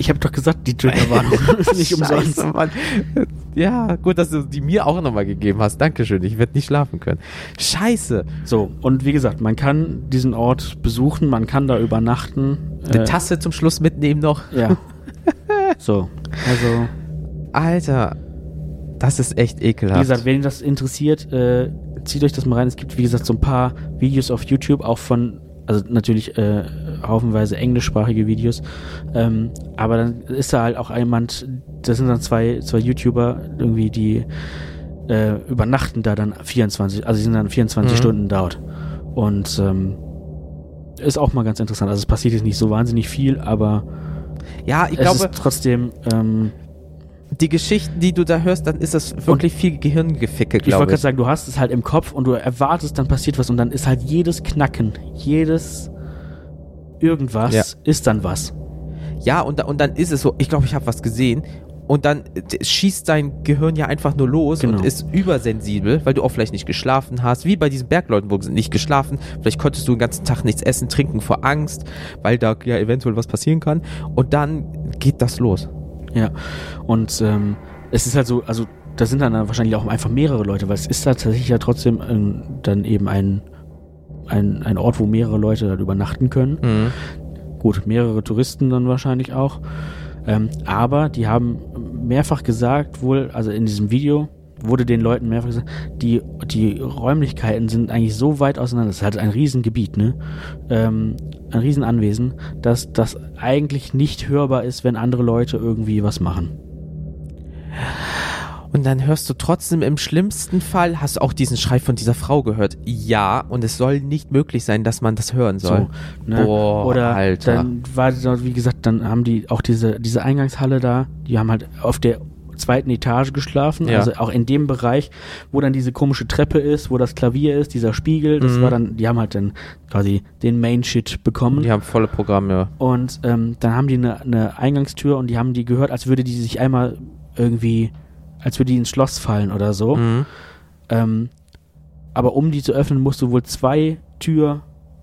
Ich habe doch gesagt, die Triggerwarnung ist nicht umsonst. Scheiße, Mann. Ja, gut, dass du die mir auch nochmal gegeben hast. Dankeschön, ich werde nicht schlafen können. Scheiße. So, und wie gesagt, man kann diesen Ort besuchen, man kann da übernachten. Eine Äh, Tasse zum Schluss mitnehmen noch. Ja. so, also, Alter, das ist echt ekelhaft. wie gesagt, wenn das interessiert, äh, zieht euch das mal rein. Es gibt, wie gesagt, so ein paar Videos auf YouTube, auch von, also natürlich äh, haufenweise englischsprachige Videos. Ähm, aber dann ist da halt auch jemand, das sind dann zwei, zwei YouTuber, irgendwie, die äh, übernachten da dann 24, also die sind dann 24 Mhm. Stunden dort. Und ähm, ist auch mal ganz interessant. Also es passiert jetzt nicht so wahnsinnig viel, aber ja, ich es glaube, ist trotzdem, ähm, die Geschichten, die du da hörst, dann ist das wirklich viel Gehirngeficke, ich wollte glaube gerade ich. sagen, du hast es halt im Kopf und du erwartest, dann passiert was und dann ist halt jedes Knacken, jedes irgendwas Ja. ist dann was. Ja, und, und dann ist es so, ich glaube, ich habe was gesehen. Und dann äh, schießt dein Gehirn ja einfach nur los Genau. und ist übersensibel, weil du auch vielleicht nicht geschlafen hast. Wie bei diesen Bergleuten, wo sie nicht geschlafen. Vielleicht konntest du den ganzen Tag nichts essen, trinken vor Angst, weil da ja eventuell was passieren kann. Und dann geht das los. Ja. Und ähm, es ist halt so, also da sind dann wahrscheinlich auch einfach mehrere Leute, weil es ist halt tatsächlich ja trotzdem ähm, dann eben ein, ein, ein Ort, wo mehrere Leute halt übernachten können. Mhm. Gut, mehrere Touristen dann wahrscheinlich auch. Ähm, aber die haben mehrfach gesagt, wohl, also in diesem Video wurde den Leuten mehrfach gesagt, die, die Räumlichkeiten sind eigentlich so weit auseinander, das ist halt ein Riesengebiet, ne? Ähm, ein Riesenanwesen, dass das eigentlich nicht hörbar ist, wenn andere Leute irgendwie was machen. Und dann hörst du trotzdem im schlimmsten Fall, hast du auch diesen Schrei von dieser Frau gehört. Ja, und es soll nicht möglich sein, dass man das hören soll. So, ne? Boah, Oder Alter. dann war, wie gesagt, dann haben die auch diese, diese Eingangshalle da, die haben halt auf der zweiten Etage geschlafen, Ja. also auch in dem Bereich, wo dann diese komische Treppe ist, wo das Klavier ist, dieser Spiegel, das Mhm. war dann, die haben halt dann quasi den Main-Shit bekommen. Die haben volle Programme. Und ähm, dann haben die eine, eine Eingangstür und die haben die gehört, als würde die sich einmal irgendwie, als würde die ins Schloss fallen oder so. Mhm. Ähm, aber um die zu öffnen, musst du wohl zwei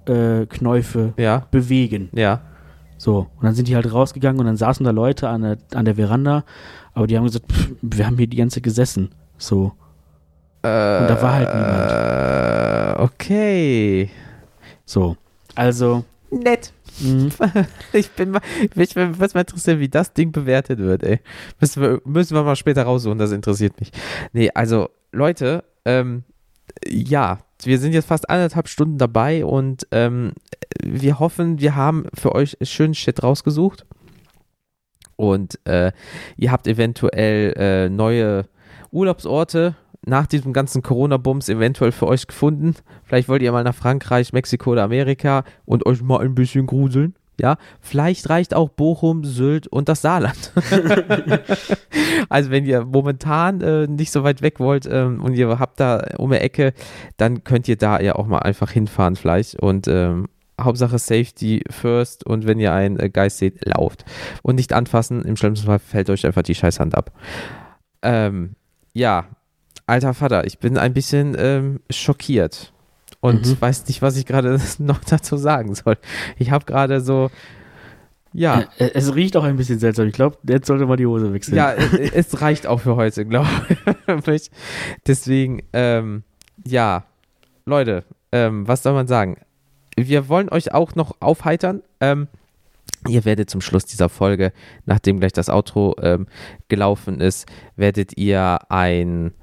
Türknäufe äh, Ja, bewegen. ja. So, und dann sind die halt rausgegangen und dann saßen da Leute an der, an der Veranda, aber die haben gesagt, pff, wir haben hier die ganze gesessen. So. Äh, Und da war halt niemand. Äh, okay. So. Also, Nett. mh, Ich bin mal, mich würde mal interessieren, wie das Ding bewertet wird, ey. Müssen wir, müssen wir mal später raussuchen, das interessiert mich. Nee, also, Leute, ähm, ja, wir sind jetzt fast anderthalb Stunden dabei und ähm, wir hoffen, wir haben für euch schönen Shit rausgesucht. Und äh, ihr habt eventuell äh, neue Urlaubsorte nach diesem ganzen Corona-Bums eventuell für euch gefunden. Vielleicht wollt ihr mal nach Frankreich, Mexiko oder Amerika und euch mal ein bisschen gruseln. Ja, vielleicht reicht auch Bochum, Sylt und das Saarland. also wenn ihr momentan äh, nicht so weit weg wollt ähm, und ihr habt da um die Ecke, dann könnt ihr da ja auch mal einfach hinfahren vielleicht und ähm, Hauptsache Safety first und wenn ihr einen äh, Geist seht, lauft. Und nicht anfassen, im schlimmsten Fall fällt euch einfach die Scheißhand ab. Ähm, ja, alter Vater, ich bin ein bisschen ähm, schockiert und Mhm. weiß nicht, was ich gerade noch dazu sagen soll. Ich habe gerade so, ja, äh, es riecht auch ein bisschen seltsam. Ich glaube, jetzt sollte mal die Hose wechseln. ja, äh, es reicht auch für heute, glaube ich. Deswegen, ähm, ja, Leute, ähm, was soll man sagen? Wir wollen euch auch noch aufheitern. Ähm, ihr werdet zum Schluss dieser Folge, nachdem gleich das Outro ähm, gelaufen ist, werdet ihr ein,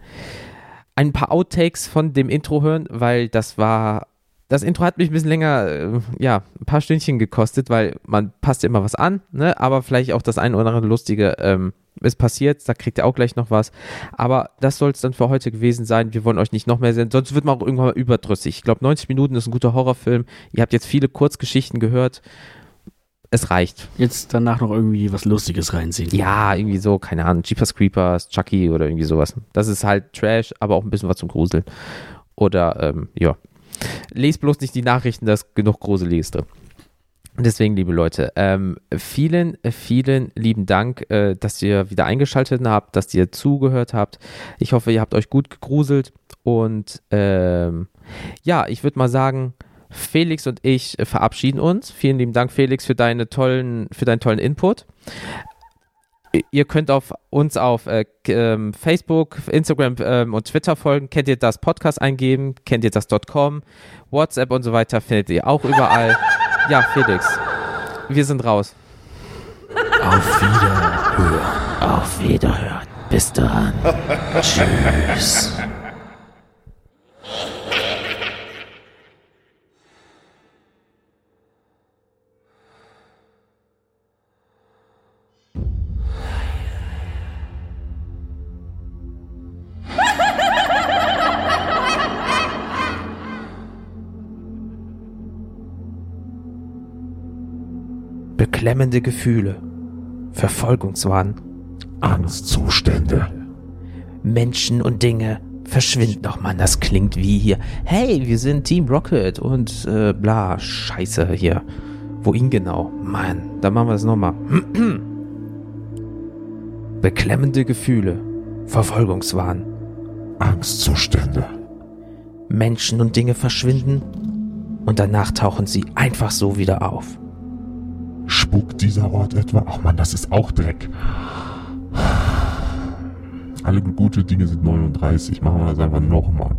ein paar Outtakes von dem Intro hören, weil das war. Das Intro hat mich ein bisschen länger, äh, ja, ein paar Stündchen gekostet, weil man passt ja immer was an, ne? Aber vielleicht auch das ein oder andere Lustige ähm, ist passiert, da kriegt ihr auch gleich noch was. Aber das soll es dann für heute gewesen sein. Wir wollen euch nicht noch mehr sehen, sonst wird man auch irgendwann mal überdrüssig. Ich glaube, 90 Minuten ist ein guter Horrorfilm. Ihr habt jetzt viele Kurzgeschichten gehört. Es reicht. Jetzt danach noch irgendwie was Lustiges reinziehen. Ja, irgendwie so, keine Ahnung, Jeepers Creepers, Chucky oder irgendwie sowas. Das ist halt Trash, aber auch ein bisschen was zum Gruseln. Oder, ähm, ja. Lest bloß nicht die Nachrichten, da ist genug Gruseliges drin. Deswegen, liebe Leute, ähm, vielen, vielen lieben Dank, äh, dass ihr wieder eingeschaltet habt, dass ihr zugehört habt. Ich hoffe, ihr habt euch gut gegruselt. Und ähm, ja, ich würde mal sagen, Felix und ich verabschieden uns. Vielen lieben Dank, Felix, für, deine tollen, für deinen tollen Input. Ihr könnt auf uns auf äh, ähm, Facebook, Instagram ähm, und Twitter folgen. Kennt ihr das Podcast eingeben? Kennt ihr das .com? WhatsApp und so weiter findet ihr auch überall. Ja, Felix, wir sind raus. Auf Wiederhören. Auf Wiederhören. Bis dann. Tschüss. Beklemmende Gefühle, Verfolgungswahn, Angstzustände. Menschen und Dinge verschwinden. Doch Mann, das klingt wie hier. Hey, wir sind Team Rocket und äh, bla, scheiße hier. Wohin genau? Mann, dann machen wir es nochmal. Beklemmende Gefühle, Verfolgungswahn. Angstzustände. Menschen und Dinge verschwinden und danach tauchen sie einfach so wieder auf. Spukt dieser Ort etwa? Ach man, das ist auch Dreck. Alle gute Dinge sind 39. Machen wir das einfach nochmal.